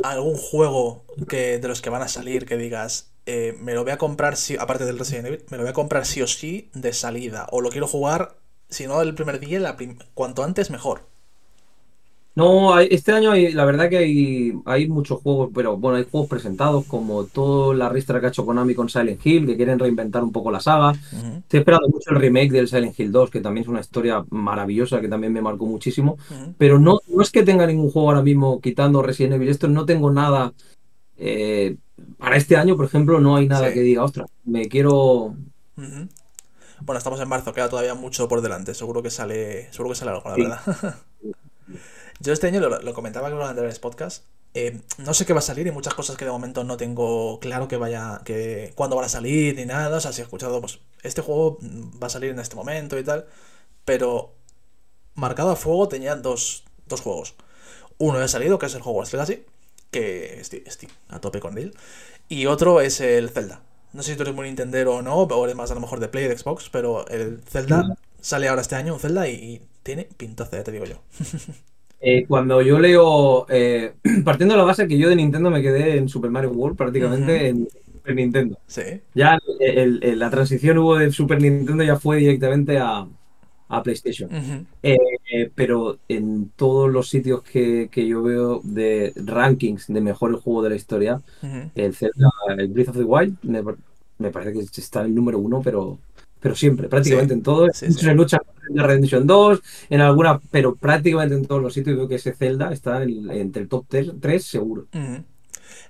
algún juego que de los que van a salir que digas, eh, me lo voy a comprar, si, aparte del Resident Evil, me lo voy a comprar sí o sí de salida? O lo quiero jugar, si no el primer día, la cuanto antes mejor. No, este año hay, la verdad que hay, hay muchos juegos, pero bueno, hay juegos presentados como toda la ristra que ha hecho Konami con Silent Hill, que quieren reinventar un poco la saga. Estoy esperando mucho el remake del Silent Hill 2, que también es una historia maravillosa, que también me marcó muchísimo. Pero no, no es que tenga ningún juego ahora mismo quitando Resident Evil, esto no tengo nada. Eh, para este año, por ejemplo, no hay nada que diga, ostras, me quiero. Bueno, estamos en marzo, queda todavía mucho por delante. Seguro que sale, seguro que sale algo, la verdad. Yo este año lo, comentaba en los anteriores podcasts. Eh, no sé qué va a salir y muchas cosas que de momento no tengo claro que vaya, que cuándo van a salir ni nada. O sea, si he escuchado, pues este juego va a salir en este momento y tal. Pero marcado a fuego tenía dos, dos juegos. Uno ha salido, que es el Hogwarts Legacy, que estoy, a tope con él. Y otro es el Zelda. No sé si tú eres muy Nintendo o no, o eres más a lo mejor de Play de Xbox, pero el Zelda sale ahora este año, un Zelda, y, y tiene pintaza, ya te digo yo. Eh, cuando yo leo, eh, partiendo de la base que yo de Nintendo me quedé en Super Mario World prácticamente en Super Nintendo. Sí. Ya la transición hubo de Super Nintendo ya fue directamente a, PlayStation. Eh, pero en todos los sitios que, yo veo de rankings de mejores juegos de la historia, el Zelda, el Breath of the Wild, me, me, parece que está en el número uno, pero pero siempre, prácticamente en todo. se lucha en Redemption 2, en alguna, pero prácticamente en todos los sitios veo que ese Zelda está entre el top 3, seguro.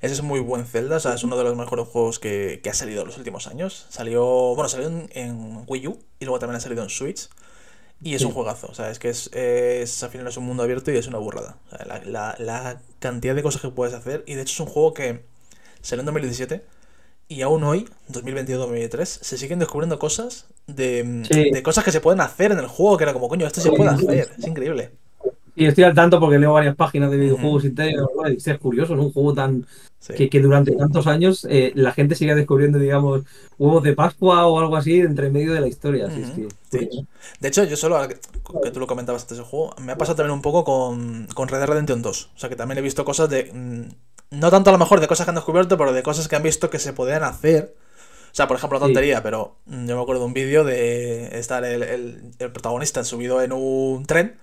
Ese es muy buen Zelda, o sea, es uno de los mejores juegos que, ha salido en los últimos años. Salió, bueno, salió en, Wii U y luego también ha salido en Switch. Y es un juegazo, o sea, es que es, es, al final es un mundo abierto y es una burrada. la, la, cantidad de cosas que puedes hacer, y de hecho es un juego que salió en 2017 y aún hoy, 2022-2023, se siguen descubriendo cosas de, de, cosas que se pueden hacer en el juego, que era como, coño, esto se puede hacer, es increíble. Y estoy al tanto porque leo varias páginas de videojuegos y tal, y es curioso, es un juego tan que, durante tantos años eh, la gente sigue descubriendo, digamos, huevos de Pascua o algo así entre medio de la historia. De hecho, yo solo, que tú lo comentabas antes del juego, me ha pasado también un poco con, con Red Dead Redemption 2. O sea, que también he visto cosas de... Mm, no tanto a lo mejor de cosas que han descubierto, pero de cosas que han visto que se podían hacer. O sea, por ejemplo, tontería, pero mm, yo me acuerdo de un vídeo de estar el, el protagonista subido en un tren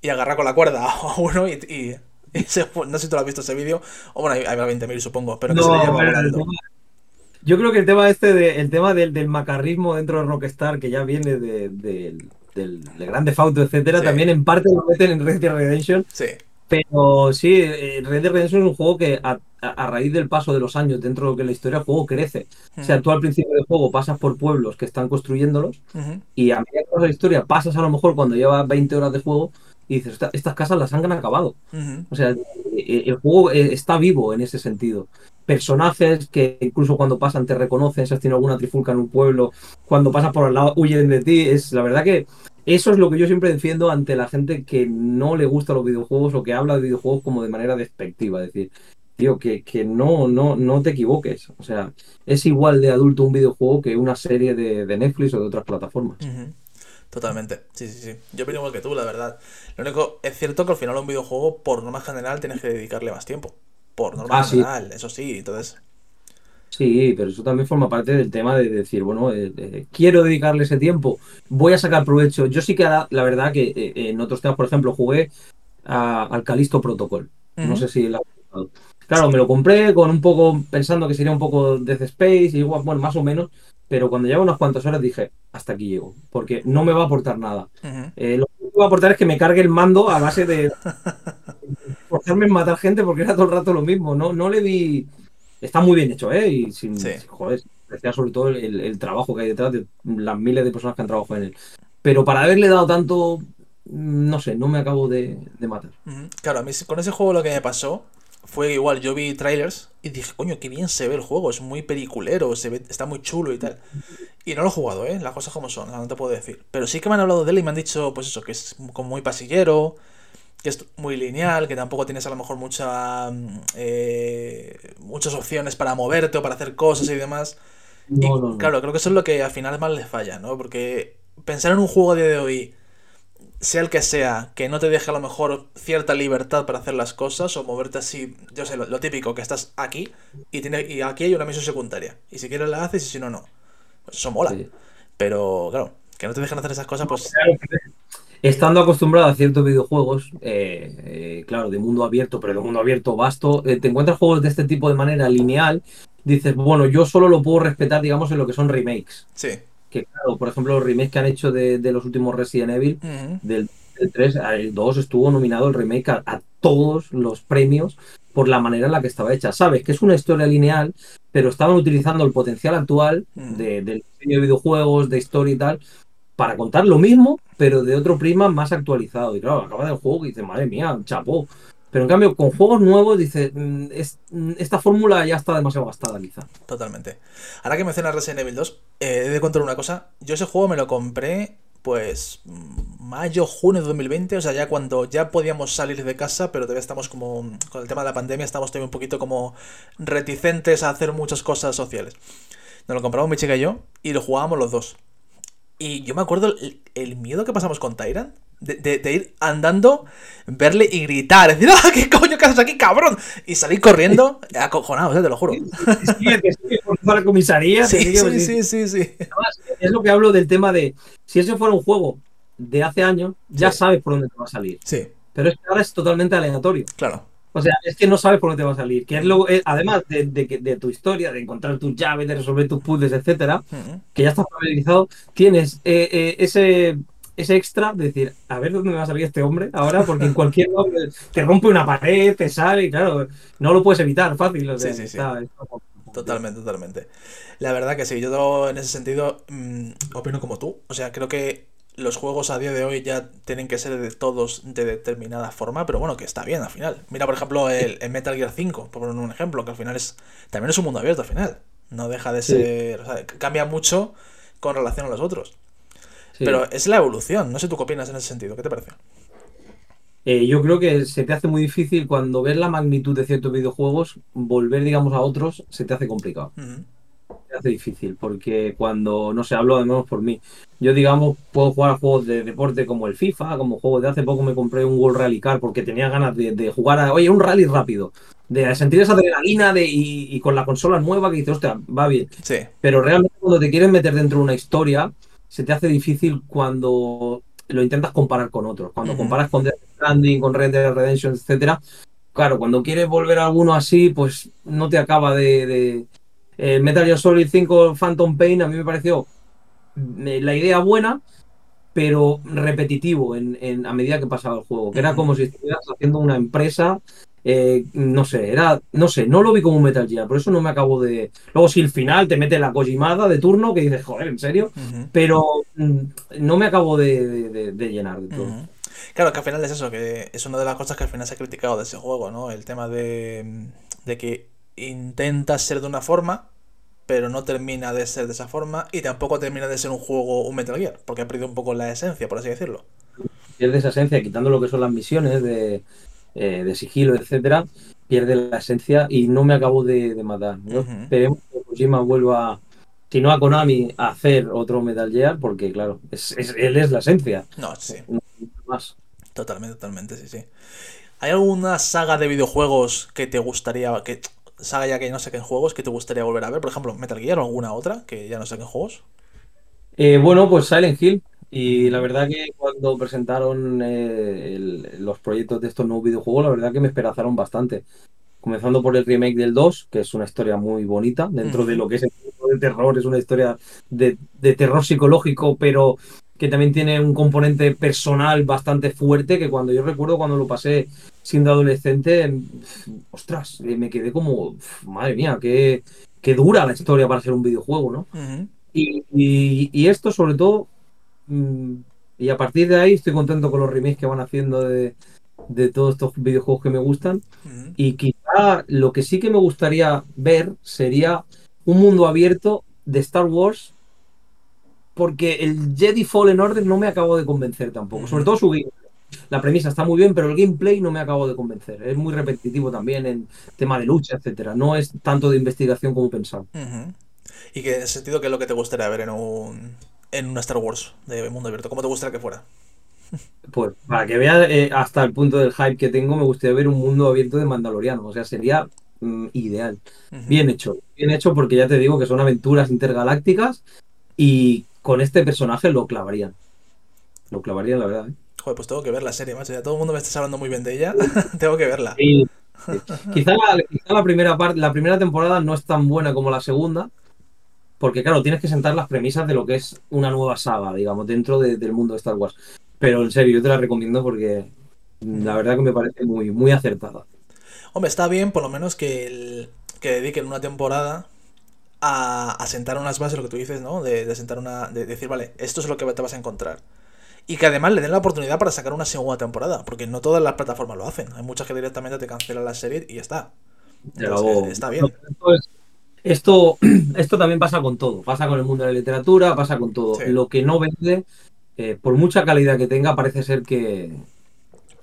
y agarra con la cuerda a uno y, no sé si tú lo has visto ese vídeo, o bueno, hay, 20.000 supongo, pero que se le lleva volando. Yo creo que el tema este de, el tema del, macarrismo dentro de Rockstar, que ya viene de, del, del Grande Fauto, etcétera, también en parte lo meten en Red Dead Redemption. Sí. Pero sí, eh, Red Dead Redemption es un juego que a, raíz del paso de los años dentro de lo que es la historia, el juego crece. O sea, tú al principio del juego pasas por pueblos que están construyéndolos y a medida que pasa la historia pasas a lo mejor cuando llevas 20 horas de juego y dices, estas casas las han acabado. O sea, el, juego eh, está vivo en ese sentido. Personajes que incluso cuando pasan te reconocen, si has tenido alguna trifulca en un pueblo, cuando pasas por al lado huyen de ti. Es la verdad que eso es lo que yo siempre defiendo ante la gente que no le gusta los videojuegos o que habla de videojuegos como de manera despectiva. Es decir, tío, que, que no, no, no te equivoques. O sea, es igual de adulto un videojuego que una serie de, Netflix o de otras plataformas. Totalmente, sí, sí, sí. Yo opino igual que tú, la verdad. Lo único, es cierto que al final un videojuego, por norma general, tienes que dedicarle más tiempo. Por norma ah, general, eso sí, entonces... Sí, pero eso también forma parte del tema de decir, bueno, eh, eh, quiero dedicarle ese tiempo, voy a sacar provecho. Yo sí que la, la verdad que eh, en otros temas, por ejemplo, jugué al Calisto Protocol. No sé si la Claro, me lo compré con un poco, pensando que sería un poco Death Space, y igual, bueno, más o menos, pero cuando llevo unas cuantas horas dije, hasta aquí llego, porque no me va a aportar nada. Eh, lo que me va a aportar es que me cargue el mando a base de forzarme en matar gente porque era todo el rato lo mismo. No, no le vi. Está muy bien hecho, ¿eh? Y sin. Joder, sobre todo el, trabajo que hay detrás de las miles de personas que han trabajado en él. Pero para haberle dado tanto. No sé, no me acabo de, matar. Claro, a mí con ese juego lo que me pasó fue igual, yo vi trailers y dije, coño, qué bien se ve el juego, es muy peliculero, se ve, está muy chulo y tal. Y no lo he jugado, ¿eh? Las cosas como son, no te puedo decir. Pero sí que me han hablado de él y me han dicho, pues eso, que es como muy pasillero, que es muy lineal, que tampoco tienes a lo mejor mucha, mm, eh, muchas opciones para moverte o para hacer cosas y demás. y claro, creo que eso es lo que al final más le falla, ¿no? Porque pensar en un juego a día de hoy sea el que sea, que no te deje a lo mejor cierta libertad para hacer las cosas o moverte así, yo sé, lo, típico, que estás aquí y, tiene, y aquí hay una misión secundaria. Y si quieres la haces y si no, no. Pues eso mola. Pero claro, que no te dejen hacer esas cosas, pues... Estando acostumbrado a ciertos videojuegos, eh, eh, claro, de mundo abierto, pero de mundo abierto vasto, eh, te encuentras juegos de este tipo de manera lineal, dices, bueno, yo solo lo puedo respetar, digamos, en lo que son remakes. Sí que claro, por ejemplo, los remakes que han hecho de, los últimos Resident Evil, del, 3, el 2 estuvo nominado el remake a, todos los premios por la manera en la que estaba hecha. Sabes que es una historia lineal, pero estaban utilizando el potencial actual de, del diseño de videojuegos, de historia y tal, para contar lo mismo, pero de otro prima más actualizado. Y claro, acaba del juego y dice, madre mía, chapó. Pero en cambio, con juegos nuevos, dice, mm, mm, esta fórmula ya está demasiado gastada, quizá. Totalmente. Ahora que mencionas Resident Evil 2, eh, he de contar una cosa. Yo ese juego me lo compré, pues, mayo, junio de 2020, o sea, ya cuando ya podíamos salir de casa, pero todavía estamos como, con el tema de la pandemia, estamos todavía un poquito como reticentes a hacer muchas cosas sociales. Nos lo compramos mi chica y yo, y lo jugábamos los dos. Y yo me acuerdo el, miedo que pasamos con Tyrant de, ir andando, verle y gritar, decir, ¡ah, qué coño que haces aquí, cabrón! Y salir corriendo, acojonado, te lo juro. Sí, por la comisaría. Sí, sí, sí, sí, es lo que hablo del tema de, si ese fuera un juego de hace años, ya sabes por dónde te va a salir. Sí. Pero es que ahora es totalmente aleatorio. Claro. O sea, es que no sabes por dónde te va a salir. Que es lo, además de, de, tu historia, de encontrar tus llaves, de resolver tus puzzles, etcétera, que ya estás familiarizado, tienes eh, eh, ese ese extra de decir, a ver dónde va a salir este hombre ahora, porque en cualquier hombre te rompe una pared, te sale, y claro, no lo puedes evitar fácil. sí, sí, sí. Totalmente, totalmente. La verdad que sí, yo en ese sentido mm, opino como tú. O sea, creo que los juegos a día de hoy ya tienen que ser de todos de determinada forma, pero bueno, que está bien al final. Mira, por ejemplo, el, Metal Gear 5, por poner un ejemplo, que al final es también es un mundo abierto al final. No deja de ser, o sea, cambia mucho con relación a los otros. Pero es la evolución, no sé tú qué opinas en ese sentido, ¿qué te parece? Eh, yo creo que se te hace muy difícil cuando ves la magnitud de ciertos videojuegos, volver, digamos, a otros, se te hace complicado hace difícil, porque cuando, no sé, hablo de menos por mí. Yo, digamos, puedo jugar a juegos de deporte como el FIFA, como juegos de hace poco me compré un World Rally Car porque tenía ganas de, jugar a, oye, un rally rápido, de sentir esa adrenalina de, y, con la consola nueva que dices, hostia, va bien. Sí. Pero realmente cuando te quieres meter dentro de una historia, se te hace difícil cuando lo intentas comparar con otros. Cuando comparas con Death Stranding, con Red Dead Redemption, etcétera, claro, cuando quieres volver a alguno así, pues no te acaba de, eh, Metal Gear Solid 5 Phantom Pain a mí me pareció eh, la idea buena, pero repetitivo en, a medida que pasaba el juego. Que era como si estuvieras haciendo una empresa. Eh, no sé, era. No sé, no lo vi como un Metal Gear, por eso no me acabo de. Luego, si el final te mete la Kojimada de turno, que dices, joder, ¿en serio? Pero mm, no me acabo de, llenar de todo. Claro, que al final es eso, que es una de las cosas que al final se ha criticado de ese juego, ¿no? El tema de, de que intenta ser de una forma, pero no termina de ser de esa forma y tampoco termina de ser un juego, un Metal Gear, porque ha perdido un poco la esencia, por así decirlo. Pierde esa esencia, quitando lo que son las misiones de, eh, sigilo, etcétera, pierde la esencia y no me acabo de, matar. Esperemos que Kojima vuelva, si no a Konami, a hacer otro Metal Gear, porque claro, él es la esencia. No, sí. más. Totalmente, totalmente, sí, sí. ¿Hay alguna saga de videojuegos que te gustaría, que saga ya que no sé qué juegos que te gustaría volver a ver? Por ejemplo, Metal Gear o alguna otra que ya no sé qué juegos. Eh, bueno, pues Silent Hill. Y la verdad que cuando presentaron eh, los proyectos de estos nuevos videojuegos, la verdad que me esperazaron bastante. Comenzando por el remake del 2, que es una historia muy bonita, dentro de lo que es el de terror, es una historia de, de terror psicológico, pero que también tiene un componente personal bastante fuerte, que cuando yo recuerdo cuando lo pasé siendo adolescente, ostras, eh, me quedé como, madre mía, qué, qué dura la historia para ser un videojuego, ¿no? y, esto sobre todo, mm, y a partir de ahí estoy contento con los remakes que van haciendo de, todos estos videojuegos que me gustan. Y quizá lo que sí que me gustaría ver sería un mundo abierto de Star Wars porque el Jedi Fallen Order no me acabo de convencer tampoco. Sobre todo su La premisa está muy bien, pero el gameplay no me acabo de convencer. Es muy repetitivo también en tema de lucha, etcétera. No es tanto de investigación como pensar. ¿Y qué en ese sentido qué es lo que te gustaría ver en un en una Star Wars de mundo abierto? ¿Cómo te gustaría que fuera? Pues para que veas eh, hasta el punto del hype que tengo, me gustaría ver un mundo abierto de Mandaloriano. O sea, sería mm, ideal. Bien hecho. Bien hecho porque ya te digo que son aventuras intergalácticas y con este personaje lo clavarían. Lo clavarían, la verdad. ¿eh? Joder, pues tengo que ver la serie, macho. Ya todo el mundo me está hablando muy bien de ella. tengo que verla. Quizá, la, primera parte, la primera temporada no es tan buena como la segunda. Porque, claro, tienes que sentar las premisas de lo que es una nueva saga, digamos, dentro del mundo de Star Wars. Pero en serio, yo te la recomiendo porque la verdad que me parece muy, muy acertada. Hombre, está bien, por lo menos que, el, que dediquen una temporada a, sentar unas bases, lo que tú dices, ¿no? De, sentar una. de decir, vale, esto es lo que te vas a encontrar. Y que además le den la oportunidad para sacar una segunda temporada, porque no todas las plataformas lo hacen. Hay muchas que directamente te cancelan la serie y ya está. está bien. Esto, esto también pasa con todo. Pasa con el mundo de la literatura, pasa con todo. Lo que no vende, eh, por mucha calidad que tenga, parece ser que,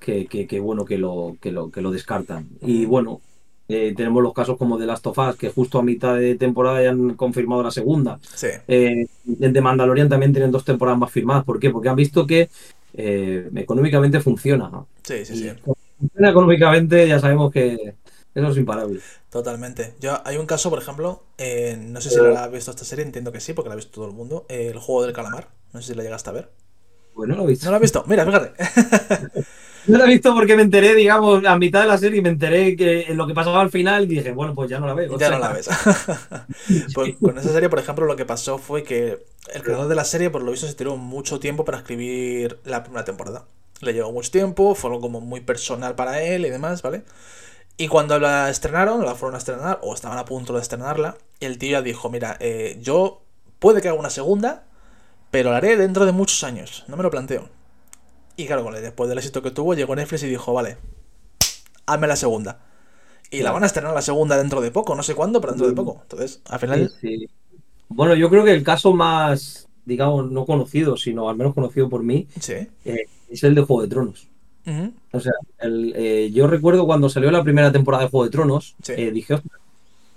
que, bueno, que lo, que lo, que lo descartan. Y bueno, eh, tenemos los casos como de Last of Us, que justo a mitad de temporada ya han confirmado la segunda. Sí. Eh, de Mandalorian también tienen dos temporadas más firmadas. ¿Por qué? Porque han visto que eh, económicamente funciona. Sí, sí, sí. Funciona económicamente, ya sabemos que eso es imparable. Totalmente. Yo, hay un caso, por ejemplo, no sé si lo has visto esta serie, entiendo que sí, porque la ha visto todo el mundo. el juego del calamar. No sé si la llegaste a ver. Bueno, lo he visto. No lo has visto. Mira, fíjate. No la he visto porque me enteré, digamos, a mitad de la serie, me enteré que en lo que pasaba al final y dije, bueno, pues ya no la veo. Ya no la ves. pues con esa serie, por ejemplo, lo que pasó fue que el creador de la serie, por lo visto, se tiró mucho tiempo para escribir la primera temporada. Le llevó mucho tiempo, fue algo como muy personal para él y demás, ¿vale? Y cuando la estrenaron, la fueron a estrenar, o estaban a punto de estrenarla, el tío ya dijo, mira, eh, yo puede que haga una segunda, pero lo haré dentro de muchos años, no me lo planteo. Y claro, después del éxito que tuvo, llegó Netflix y dijo, vale, hazme la segunda. Y la van a estrenar la segunda dentro de poco, no sé cuándo, pero dentro de poco. Entonces, al final... Bueno, yo creo que el caso más, digamos, no conocido, sino al menos conocido por mí, eh, es el de Juego de Tronos. O sea, eh, yo recuerdo cuando salió la primera temporada de Juego de Tronos, eh, dije,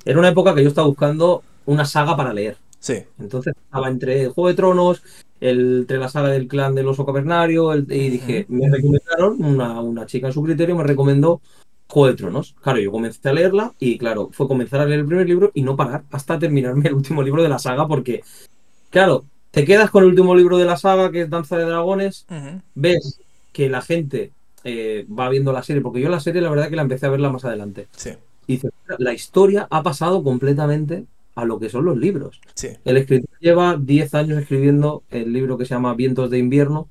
era una época que yo estaba buscando una saga para leer. Sí. Entonces estaba entre Juego de Tronos, entre la saga del clan del oso cavernario, y dije, me recomendaron, una, una, chica en su criterio me recomendó Juego de Tronos. Claro, yo comencé a leerla y claro, fue comenzar a leer el primer libro y no parar hasta terminarme el último libro de la saga porque, claro, te quedas con el último libro de la saga que es Danza de Dragones, ves que la gente eh, va viendo la serie, porque yo la serie la verdad que la empecé a verla más adelante. Sí. Y dice, la historia ha pasado completamente a lo que son los libros. Sí. El escritor lleva 10 años escribiendo el libro que se llama Vientos de invierno,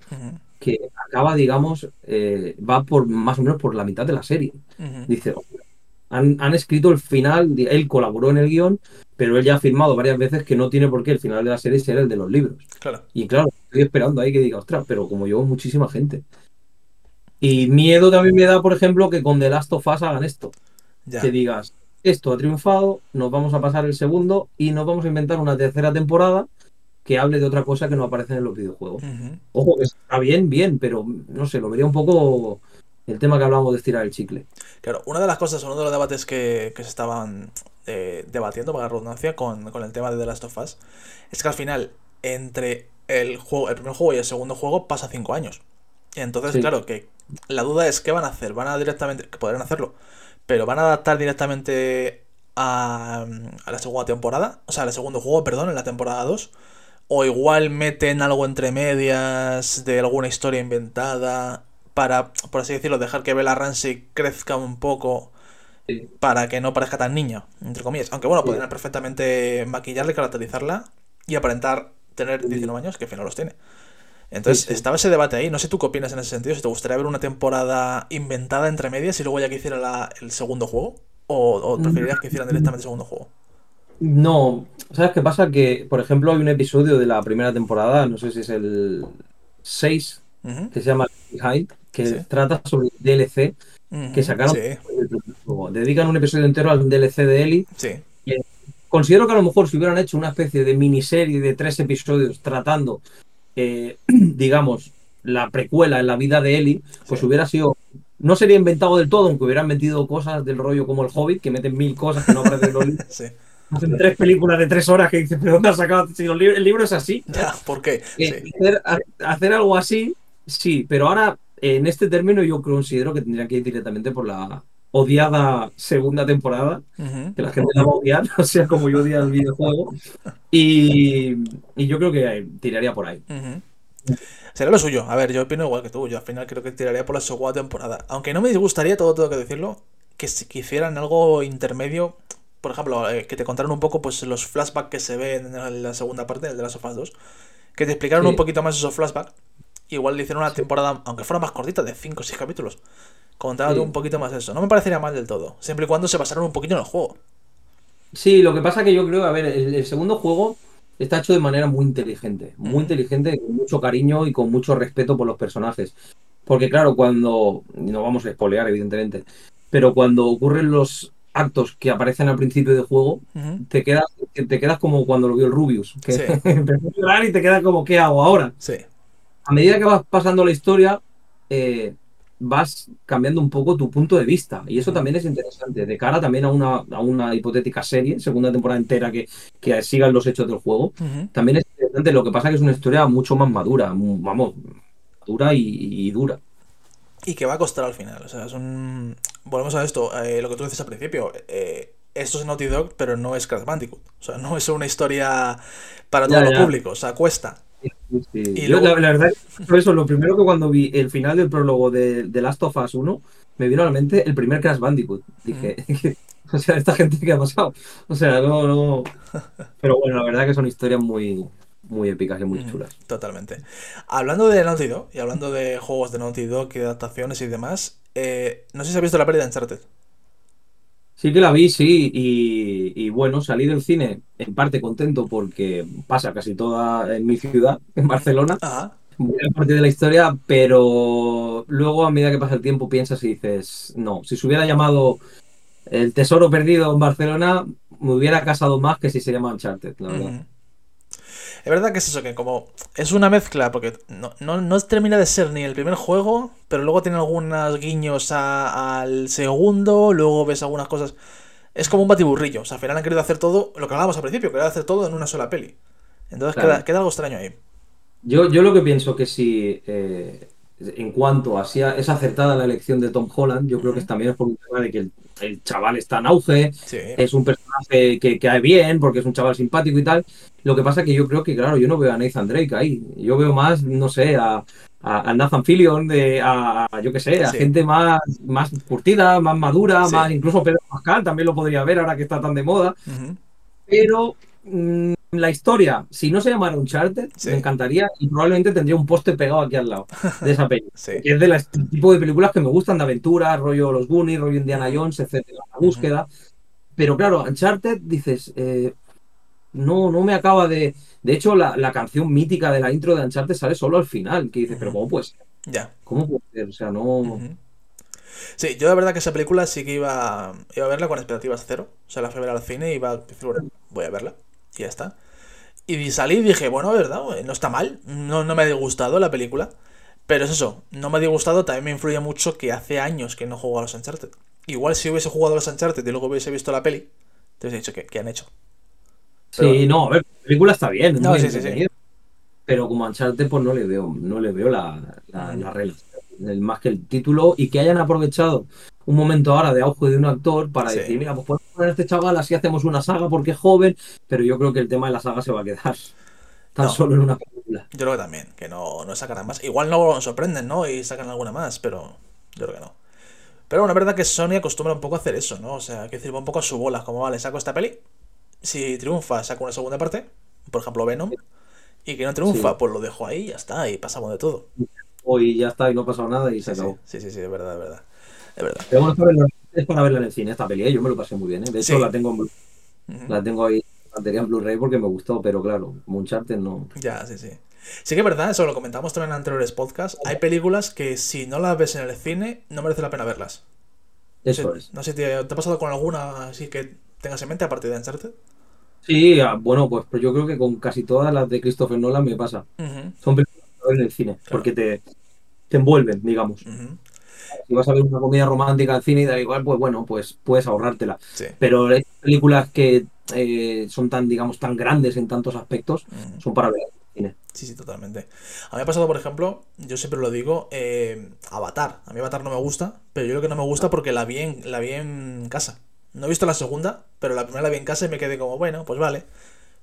que acaba, digamos, eh, va por más o menos por la mitad de la serie. Dice, han, han, escrito el final, él colaboró en el guion, pero él ya ha afirmado varias veces que no tiene por qué el final de la serie ser el de los libros. Claro. Y claro, estoy esperando ahí que diga, ostras, pero como yo, muchísima gente. Y miedo también me da, por ejemplo, que con The Last of Us hagan esto. Que digas, esto ha triunfado, nos vamos a pasar el segundo y nos vamos a inventar una tercera temporada que hable de otra cosa que no aparece en los videojuegos. Ojo, que está bien, bien, pero no sé, lo vería un poco el tema que hablábamos de estirar el chicle. Claro, una de las cosas, uno de los debates que, se estaban eh, debatiendo, para la redundancia, con, el tema de The Last of Us, es que al final, entre el juego, el primer juego y el segundo juego, pasa cinco años. Entonces, claro, que la duda es qué van a hacer. Van a directamente, que podrían hacerlo, pero van a adaptar directamente a, a la segunda temporada, o sea, al segundo juego, perdón, en la temporada 2. O igual meten algo entre medias de alguna historia inventada para, por así decirlo, dejar que Bella Ramsey crezca un poco para que no parezca tan niña, entre comillas. Aunque bueno, podrían perfectamente maquillarla y caracterizarla y aparentar tener 19 años, que al final los tiene. Entonces, estaba ese debate ahí. No sé tú qué opinas en ese sentido. Si te gustaría ver una temporada inventada entre medias y luego ya que hiciera el segundo juego. ¿O, preferirías que hicieran directamente el segundo juego? No. ¿Sabes qué pasa? Que, por ejemplo, hay un episodio de la primera temporada, no sé si es el 6, que se llama Behind, que trata sobre el DLC que sacaron. Dedican un episodio entero al DLC de Ellie. Sí. considero que a lo mejor si hubieran hecho una especie de miniserie de tres episodios tratando eh, digamos, la precuela en la vida de Ellie, pues hubiera sido. No sería inventado del todo, aunque hubieran metido cosas del rollo como el Hobbit, que meten mil cosas que no aparecen en los libros. Hacen tres películas de tres horas que dices, ¿pero dónde has sacado? Si el libro es así. ¿Por qué? Eh, hacer, algo así, sí, pero ahora, en este término, yo considero que tendría que ir directamente por la odiada segunda temporada, que la gente la va a odiar, o sea, como yo odia el videojuego. Y, yo creo que tiraría por ahí. Será lo suyo. A ver, yo opino igual que tú. Yo al final creo que tiraría por la segunda temporada. Aunque no me disgustaría, todo tengo que decirlo, que si hicieran algo intermedio. Por ejemplo, eh, que te contaran un poco pues los flashbacks que se ven en la segunda parte, el de las sofás 2. Que te explicaron un poquito más esos flashbacks. Igual le hicieron una temporada, aunque fuera más cortita, de 5 o 6 capítulos. Contando un poquito más eso. No me parecería mal del todo. Siempre y cuando se basaran un poquito en el juego. Sí, lo que pasa que yo creo, a ver, el, segundo juego está hecho de manera muy inteligente, muy inteligente, con mucho cariño y con mucho respeto por los personajes. Porque claro, cuando, no vamos a espolear evidentemente, pero cuando ocurren los actos que aparecen al principio del juego, te quedas te quedas como cuando lo vio el Rubius, que empezó a llorar y te quedas como, ¿qué hago ahora? Sí. A medida que vas pasando la historia, eh, vas cambiando un poco tu punto de vista. Y eso también es interesante. De cara también a una, a una hipotética serie, segunda temporada entera que, que sigan los hechos del juego, también es interesante. Lo que pasa es que es una historia mucho más madura, vamos, madura y, dura. Y que va a costar al final. O sea, es un... Volvemos a esto, eh, lo que tú dices al principio. Eh, esto es Naughty Dog, pero no es Crash Bandicoot. O sea, no es una historia para todo el público. O sea, cuesta. Y la, verdad, por eso, lo primero que cuando vi el final del prólogo de, de, Last of Us 1, me vino a la mente el primer Crash Bandicoot. Dije, o sea, esta gente que ha pasado. O sea, no, no. Pero bueno, la verdad que son historias muy, muy épicas y muy chulas. Totalmente. Hablando de Naughty Dog y hablando de juegos de Naughty Dog y de adaptaciones y demás, eh, no sé si has visto la pérdida de Uncharted. Sí que la vi, sí, y, bueno, salí del cine en parte contento porque pasa casi toda en mi ciudad, en Barcelona, buena parte de la historia, pero luego a medida que pasa el tiempo piensas y dices, no, si se hubiera llamado El Tesoro Perdido en Barcelona, me hubiera casado más que si se llama Uncharted, la verdad. Es verdad que es eso, que como es una mezcla, porque no, no, termina de ser ni el primer juego, pero luego tiene algunos guiños al segundo, luego ves algunas cosas. Es como un batiburrillo. O sea, al final han querido hacer todo, lo que hablábamos al principio, querer hacer todo en una sola peli. Entonces queda, algo extraño ahí. Yo, yo lo que pienso que si eh, en cuanto a si es acertada la elección de Tom Holland, yo creo que también es por un tema de que el, chaval está en auge, es un personaje que cae bien, porque es un chaval simpático y tal. Lo que pasa es que yo creo que, claro, yo no veo a Nathan Drake ahí. Yo veo más, no sé, a, a, Nathan Fillion, de, a, yo qué sé, a gente más, más curtida, más madura, más incluso Pedro Pascal también lo podría ver ahora que está tan de moda. Pero mm, la historia, si no se llamara Uncharted, me encantaría y probablemente tendría un poste pegado aquí al lado de esa película. Que es del tipo de películas que me gustan de aventura, rollo Los Goonies, rollo Indiana Jones, etcétera, la búsqueda. Pero claro, Uncharted, dices, eh, no, no me acaba de. De hecho, la, canción mítica de la intro de Uncharted sale solo al final, que dices, pero ¿cómo puede ser? Ya. ¿Cómo puede ser? O sea, no. Sí, yo de verdad que esa película sí que iba, iba a verla con expectativas cero. O sea, la fui a ver al cine y iba a decir, bueno, voy a verla. Y ya está. Y salí y dije, bueno, verdad, no está mal, no, no me ha disgustado la película. Pero es eso, no me ha disgustado, también me influye mucho que hace años que no juego a los Uncharted. Igual si hubiese jugado a los Uncharted y luego hubiese visto la peli, te hubiese dicho que, ¿qué han hecho. sí, no, a ver, la película está bien, no, sí, sí, sí. pero como Uncharted pues no le veo, no le veo la, la, la relación, más que el título y que hayan aprovechado un momento ahora de auge de un actor para decir, mira, pues podemos poner a este chaval, así hacemos una saga porque es joven, pero yo creo que el tema de la saga se va a quedar tan solo en una película. Yo creo que también, que no, no sacarán más. Igual no sorprenden, ¿no? Y sacan alguna más, pero yo creo que no. Pero bueno, es verdad que Sony acostumbra un poco a hacer eso, ¿no? O sea, que decir, un poco a su bola, como vale, saco esta peli, si triunfa, saco una segunda parte, por ejemplo Venom, y que no triunfa, pues lo dejo ahí y ya está, y pasamos de todo. Y ya está, y no ha pasado nada y se acabó. Sí, sí, sí, es verdad, es verdad es verdad. es para verla en el cine esta peli, ¿eh? yo me lo pasé muy bien. ¿eh? De hecho, la tengo en la tengo ahí en Blu-ray porque me gustó, pero claro, Muncharted no. Ya, sí, sí. Sí que es verdad, eso lo comentamos también en anteriores podcasts. Hay películas que si no las ves en el cine, no merece la pena verlas. Eso es. No sé, ¿te, ¿te, ha pasado con alguna así que tengas en mente aparte de Uncharted? Sí, ah, bueno, pues, pues, yo creo que con casi todas las de Christopher Nolan me pasa. Son películas que en el cine, porque te, te envuelven, digamos si vas a ver una comedia romántica al cine y da igual, pues bueno, pues puedes ahorrártela. Pero hay películas que eh, son tan, digamos, tan grandes en tantos aspectos, son para ver cine. Sí, sí, totalmente. A mí me ha pasado, por ejemplo, yo siempre lo digo, eh, Avatar. A mí Avatar no me gusta, pero yo creo que no me gusta porque la vi en, la vi en casa. No he visto la segunda, pero la primera la vi en casa y me quedé como, bueno, pues vale.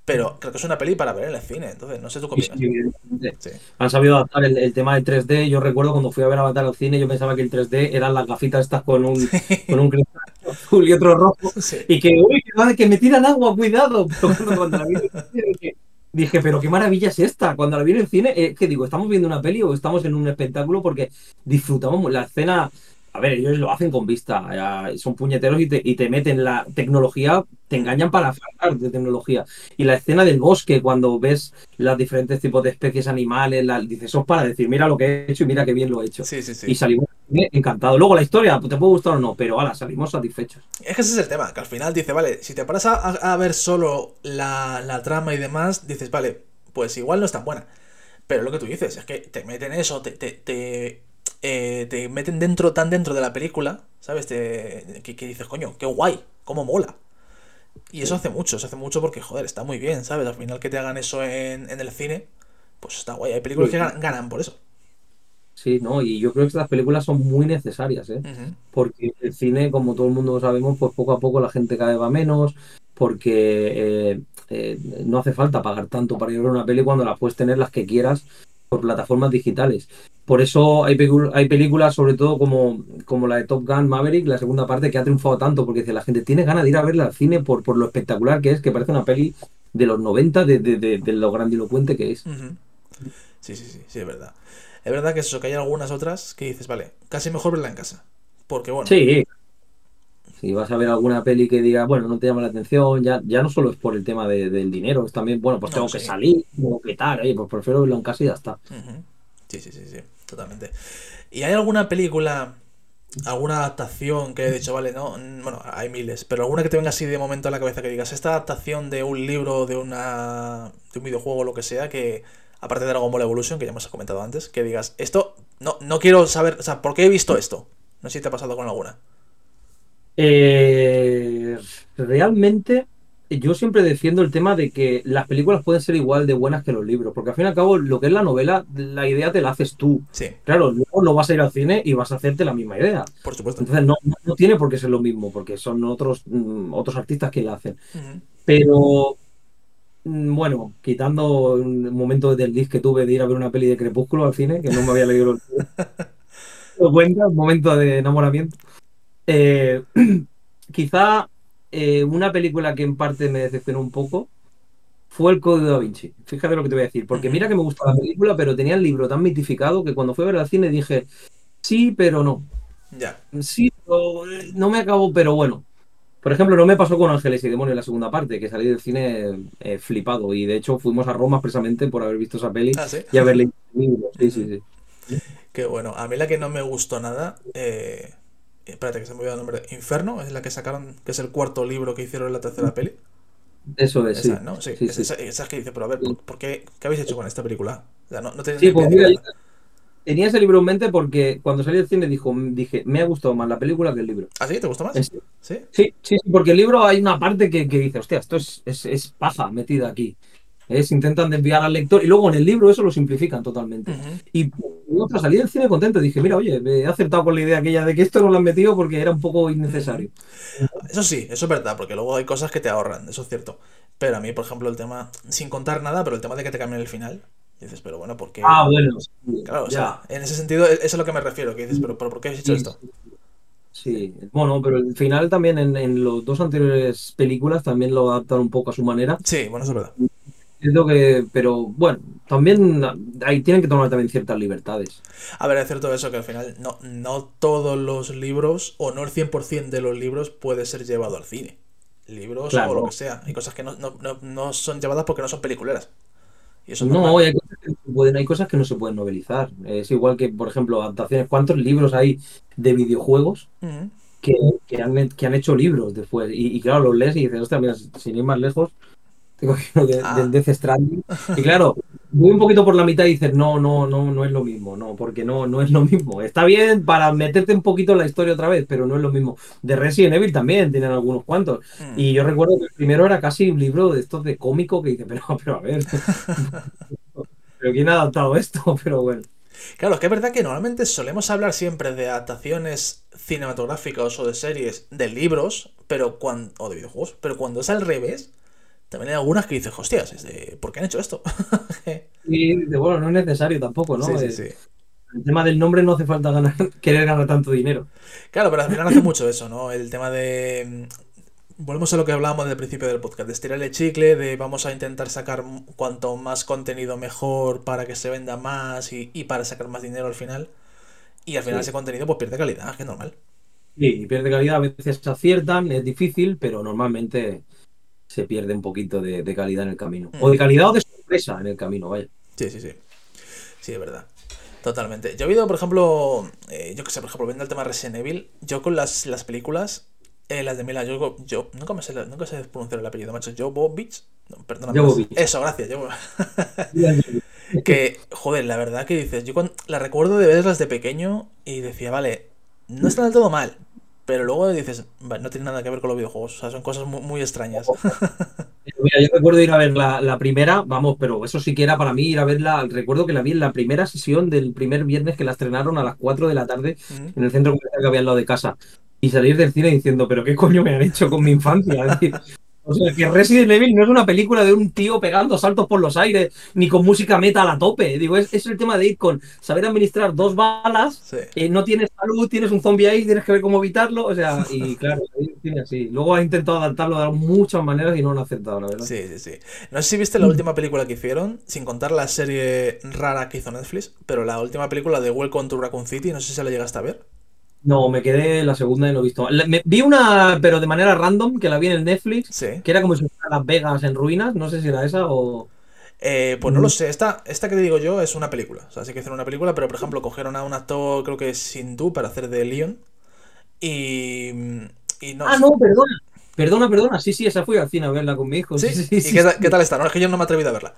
Pero creo que es una peli para ver en el cine, entonces no sé tú qué opinas. Han sabido adaptar el, tema del 3D. Yo recuerdo cuando fui a ver Avatar al cine, yo pensaba que el 3D eran las gafitas estas con un, con un cristal azul y otro rojo. Y que, uy, que, me tiran agua, cuidado. Cuando la vi dije, dije, pero qué maravilla es esta. Cuando la vi en el cine, eh, que digo, ¿estamos viendo una peli o estamos en un espectáculo? Porque disfrutamos la escena a ver, ellos lo hacen con vista, son puñeteros y te, y te meten la tecnología, te engañan para hablar de tecnología. Y la escena del bosque, cuando ves los diferentes tipos de especies animales, dices, eso es para decir, mira lo que he hecho y mira qué bien lo he hecho. Sí, sí, sí. Y salimos encantados. Luego la historia, te puede gustar o no, pero ahora salimos satisfechos. Es que ese es el tema, que al final dice, vale, si te paras a, ver solo la, trama y demás, dices, vale, pues igual no es tan buena. Pero lo que tú dices es que te meten eso, te, te eh, te meten dentro, tan dentro de la película, ¿sabes? Te, que, dices, coño, qué guay, cómo mola. Y eso hace mucho, se hace mucho porque, joder, está muy bien, ¿sabes? Al final que te hagan eso en, el cine, pues está guay. Hay películas que ganan, por eso. Sí, no, y yo creo que estas películas son muy necesarias, ¿eh? Porque el cine, como todo el mundo sabemos, pues poco a poco la gente cada vez va menos, porque eh, eh, no hace falta pagar tanto para ir a ver una peli cuando la puedes tener las que quieras por plataformas digitales. Por eso hay, hay películas, sobre todo como, como la de Top Gun Maverick, la segunda parte, que ha triunfado tanto, porque dice, la gente tiene ganas de ir a verla al cine por, por lo espectacular que es, que parece una peli de los 90, de, de, lo grandilocuente que es. Sí, sí, sí, sí, es verdad. Es verdad que eso, que hay algunas otras que dices, vale, casi mejor verla en casa. Porque bueno. Sí. Si vas a ver alguna peli que diga, bueno, no te llama la atención, ya, ya no solo es por el tema del dinero, es también, bueno, pues tengo que salir, tengo que tal, pues prefiero verlo en casa y ya está. Sí, sí, sí, sí, totalmente. ¿Y hay alguna película, alguna adaptación que he dicho, vale, no, bueno, hay miles, pero alguna que te venga así de momento a la cabeza que digas, esta adaptación de un libro, de una de un videojuego, lo que sea, que aparte de Dragon Ball Evolution, que ya hemos comentado antes, que digas, esto, no, no quiero saber, o sea, ¿por qué he visto esto? No sé si te ha pasado con alguna. Eh, realmente, yo siempre defiendo el tema de que las películas pueden ser igual de buenas que los libros, porque al fin y al cabo, lo que es la novela, la idea te la haces tú. Sí. Claro, luego no vas a ir al cine y vas a hacerte la misma idea. Por supuesto. Entonces, no, no tiene por qué ser lo mismo, porque son otros, mm, otros artistas que la hacen. Pero Mm, bueno, quitando un momento del disc que tuve de ir a ver una peli de Crepúsculo al cine, que no me había leído lo cuenta, un momento de enamoramiento. Eh, quizá eh, una película que en parte me decepcionó un poco fue El Código da Vinci. Fíjate lo que te voy a decir, porque mira que me gustó la película, pero tenía el libro tan mitificado que cuando fui a ver al cine dije, sí, pero no. Ya. Sí, no me acabó, pero bueno. Por ejemplo, no me pasó con Ángeles y Demonios en la segunda parte, que salí del cine eh, flipado. Y de hecho fuimos a Roma precisamente por haber visto esa peli ¿Ah, sí? y haber leído Sí, sí, sí. Qué bueno. A mí la que no me gustó nada. Eh... Espérate, que se me olvidó el nombre. Inferno, es la que sacaron, que es el cuarto libro que hicieron en la tercera peli. Eso es, esa, sí. ¿no? Sí, esa, esa, que dice, pero a ver, ¿por, qué, qué habéis hecho con esta película? O sea, no, no sí, pues mira, tenía ese libro en mente porque cuando salí del cine dijo, dije, me ha gustado más la película que el libro. ¿Ah, sí? ¿Te gustó más? ¿Sí? ¿Sí? Sí, sí, porque el libro hay una parte que, que dice, hostia, esto es, es, es, paja metida aquí. Es, intentan desviar al lector y luego en el libro eso lo simplifican totalmente. Uh -huh. Y otra salí del cine contento. Dije, mira, oye, me he acertado con la idea aquella de que esto no lo han metido porque era un poco innecesario. Eso sí, eso es verdad, porque luego hay cosas que te ahorran, eso es cierto. Pero a mí, por ejemplo, el tema, sin contar nada, pero el tema de que te cambien el final, dices, pero bueno, ¿por qué? Ah, bueno. Claro, o sea, en ese sentido, eso es a lo que me refiero, que dices, pero, pero ¿por qué has hecho sí, esto? Sí, bueno, pero el final también en, en los dos anteriores películas también lo adaptan un poco a su manera. Sí, bueno, eso es verdad. Que, pero bueno, también ahí tienen que tomar también ciertas libertades. A ver, es cierto eso, que al final no, no todos los libros, o no el 100% de los libros, puede ser llevado al cine. Libros Claro. o lo que sea. Hay cosas que no, no, no, no son llevadas porque no son peliculeras. Y eso No, hay cosas, que no se pueden, hay cosas que no se pueden novelizar. Es igual que, por ejemplo, adaptaciones. ¿Cuántos libros hay de videojuegos que, que han, que han hecho libros después? Y, y claro, los lees y dices, hostia, mira, sin ir más lejos, de, Ah. del Death Stranding. Y claro, voy un poquito por la mitad y dices, no, no, no, no es lo mismo, no, porque no, no es lo mismo. Está bien para meterte un poquito en la historia otra vez, pero no es lo mismo. De Resident Evil también tienen algunos cuantos. Mm. Y yo recuerdo que el primero era casi un libro de estos de cómico que dice, pero, pero a ver. ¿Pero quién ha adaptado esto? Pero bueno. Claro, que es verdad que normalmente solemos hablar siempre de adaptaciones cinematográficas o de series de libros, pero cuando, o de videojuegos, pero cuando es al revés, también hay algunas que dices, hostias, ¿por qué han hecho esto? Y de, bueno, no es necesario tampoco, ¿no? Sí, sí, sí. El tema del nombre no hace falta ganar, querer ganar tanto dinero. Claro, pero al final hace mucho eso, ¿no? El tema de. mm, Volvemos a lo que hablábamos del principio del podcast, de estirar el chicle, de vamos a intentar sacar cuanto más contenido mejor para que se venda más y, y para sacar más dinero al final. Y al final Sí. ese contenido pues pierde calidad, que es normal. Sí, pierde calidad, a veces se aciertan, es difícil, pero normalmente se pierde un poquito de, de calidad en el camino. O de calidad o de sorpresa en el camino, vaya. Sí, sí, sí. Sí, es verdad. Totalmente. Yo he oído, por ejemplo, eh, yo que sé, por ejemplo, viendo el tema de Resident Evil, yo con las, las películas, eh, las de Mila, yo, yo nunca me sé, nunca sé pronunciar el apellido, macho. Jovovich. No, perdóname. Jovovich. Eso, gracias. Jovo- que, joder, la verdad que dices, yo cuando, la recuerdo de verlas de pequeño y decía, vale, no está del todo mal, pero luego dices, vale, no tiene nada que ver con los videojuegos, o sea, son cosas muy, muy extrañas. Mira, yo recuerdo ir a ver la, la primera, vamos, pero eso sí que era para mí ir a verla. Recuerdo que la vi en la primera sesión del primer viernes que la estrenaron a las 4 de la tarde en el centro comercial que había al lado de casa. Y salir del cine diciendo, pero qué coño me han hecho con mi infancia. Es decir, o sea, que Resident Evil no es una película de un tío pegando saltos por los aires, ni con música metal a tope. Digo, es, es el tema de ir con saber administrar dos balas, Sí. eh, no tienes salud, tienes un zombie ahí, tienes que ver cómo evitarlo. O sea, y claro, cine así. Luego ha intentado adaptarlo de muchas maneras y no lo han aceptado, la verdad. Sí, sí, sí. No sé si viste la última película que hicieron, sin contar la serie rara que hizo Netflix, pero la última película de Welcome to Raccoon City, no sé si se la llegaste a ver. No, me quedé la segunda y no he visto. vi una, pero de manera random, que la vi en el Netflix, que era como si fuera Las Vegas en ruinas. No sé si era esa o. Eh, pues no lo mm. sé. Esta, esta que te digo yo es una película. O sea, sí que hicieron una película, pero por ejemplo, cogieron a un actor, creo que es hindú, para hacer de Leon. Y. y no, ah, no, perdona. Perdona, perdona. Sí, sí, esa fui al cine a verla con mi hijo. Sí, sí, ¿Y qué, qué, tal está? No, es que yo no me he atrevido a verla.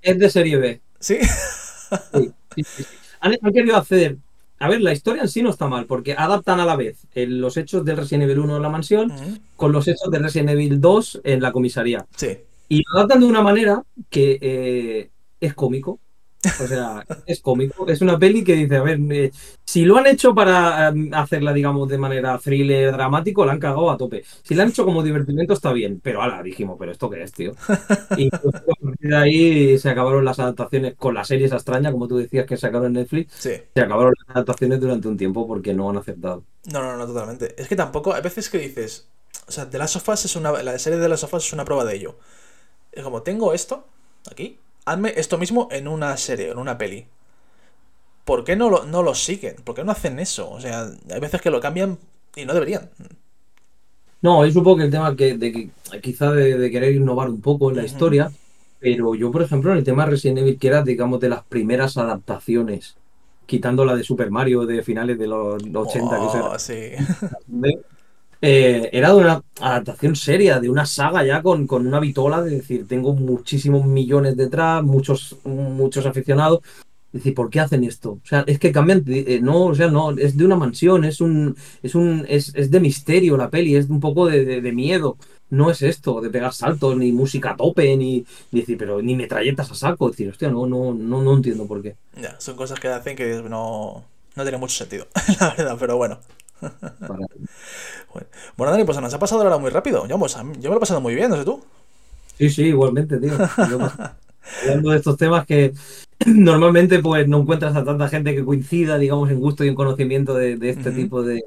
Es de serie B. ¿Sí? sí, sí, sí. Han, querido hacer. A ver, la historia en sí no está mal, porque adaptan a la vez los hechos del Resident Evil 1 en la mansión con los hechos del Resident Evil 2 en la comisaría. Sí. Y lo adaptan de una manera que eh, es cómico. O sea, es cómico. Es una peli que dice, a ver, eh, si lo han hecho para em, hacerla, digamos, de manera thriller, dramático, la han cagado a tope. Si la han hecho como divertimento, está bien. Pero ala, dijimos, ¿pero esto qué es, tío? Y pues, de ahí se acabaron las adaptaciones con la serie esa extraña, como tú decías que sacaron en Netflix. Sí. Se acabaron las adaptaciones durante un tiempo porque no han aceptado. No, no, no, totalmente. Es que tampoco, hay veces que dices, o sea, de las sofás es una, la serie de las sofás es una prueba de ello. Es como, tengo esto aquí hazme esto mismo en una serie, en una peli. ¿Por qué no lo, no lo siguen? ¿Por qué no hacen eso? O sea, hay veces que lo cambian y no deberían. No, es un poco el tema que, de que quizá de, querer innovar un poco en la historia, pero yo, por ejemplo, en el tema de Resident Evil, que era, digamos, de las primeras adaptaciones, quitando la de Super Mario de finales de los 80, que oh, sí. Eh, era de una adaptación seria, de una saga ya con, con una vitola, de decir, tengo muchísimos millones detrás, muchos, muchos aficionados. Es decir, ¿por qué hacen esto? O sea, es que cambian, eh, no, o sea, no, es de una mansión, es un, es un, es, de misterio la peli, es un poco de, miedo. No es esto, de pegar saltos, ni música a tope, ni, decir, pero ni metralletas a saco. Es decir, hostia, no, no, no, no entiendo por qué. Ya, son cosas que hacen que no, no tiene mucho sentido, la verdad, pero bueno. Bueno, Dani, pues nos ha pasado ahora muy rápido. Yo, pues, yo me lo he pasado muy bien, no sé tú. Sí, sí, igualmente, tío. hablando de estos temas que normalmente pues no encuentras a tanta gente que coincida, digamos, en gusto y en conocimiento de, este tipo de,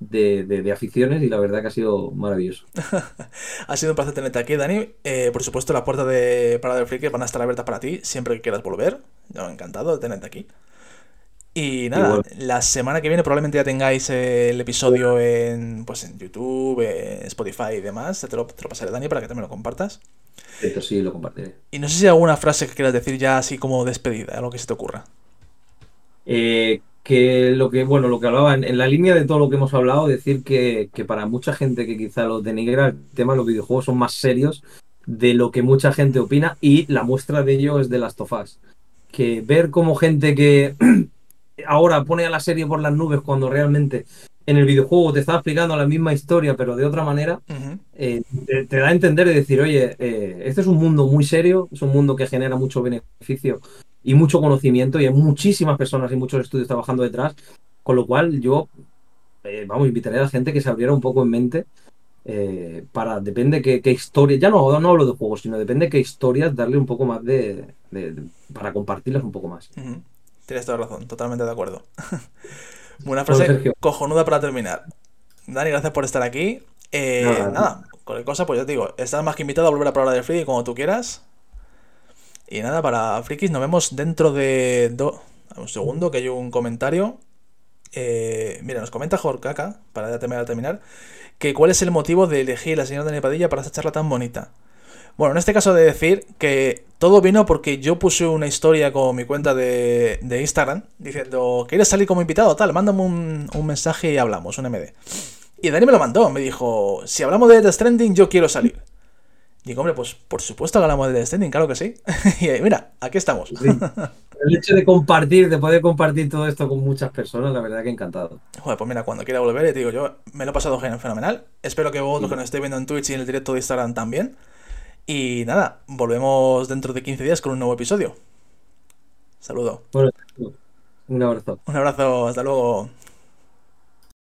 de, aficiones y la verdad que ha sido maravilloso. ha sido un placer tenerte aquí, Dani. Eh, por supuesto, las puertas de Parada del Friki van a estar abiertas para ti siempre que quieras volver. Yo encantado de tenerte aquí. Y nada, la semana que viene probablemente ya tengáis el episodio en, pues en YouTube, en Spotify y demás. Te lo, te lo pasaré, Dani, para que también lo compartas. Esto sí, lo compartiré. Y no sé si hay alguna frase que quieras decir ya así como despedida, algo que se te ocurra. Eh, que lo que, bueno, lo que hablaba, en, la línea de todo lo que hemos hablado, decir que, que para mucha gente que quizá lo denigra, el tema de los videojuegos son más serios de lo que mucha gente opina y la muestra de ello es de las tofas. Que ver como gente que ahora pone a la serie por las nubes cuando realmente en el videojuego te está explicando la misma historia, pero de otra manera, eh, te, da a entender y decir, oye, eh, este es un mundo muy serio, es un mundo que genera mucho beneficio y mucho conocimiento, y hay muchísimas personas y muchos estudios trabajando detrás, con lo cual yo, eh, vamos, invitaría a la gente que se abriera un poco en mente para, depende qué, qué historia, ya no, no hablo de juegos, sino depende qué historias darle un poco más de, para compartirlas un poco más. Tienes toda razón, totalmente de acuerdo. Buena frase cojonuda para terminar. Dani, gracias por estar aquí. Eh, nada, cualquier cosa, pues ya te digo, estás más que invitado a volver a probar de Friki como tú quieras. Y nada, para Frikis, nos vemos dentro de. Un segundo, que hay un comentario. Eh, mira, nos comenta Jorkaka, para ya terminar, terminar, que cuál es el motivo de elegir a la señora Dani Padilla para esta charla tan bonita. Bueno, en este caso de decir que todo vino porque yo puse una historia con mi cuenta de, Instagram diciendo, ¿quieres salir como invitado? Tal, mándame un, mensaje y hablamos, un MD. Y Dani me lo mandó, me dijo, si hablamos de The Stranding, yo quiero salir. Digo, hombre, pues por supuesto que hablamos de The Stranding, claro que sí. y mira, aquí estamos. El hecho de compartir, de poder compartir todo esto con muchas personas, la verdad que encantado. Joder, pues mira, cuando quiera volver, te digo, yo me lo he pasado fenomenal. Espero que vosotros que nos estéis viendo en Twitch y en el directo de Instagram también. Y nada, volvemos dentro de 15 días con un nuevo episodio. Saludo. un abrazo. Un abrazo, hasta luego.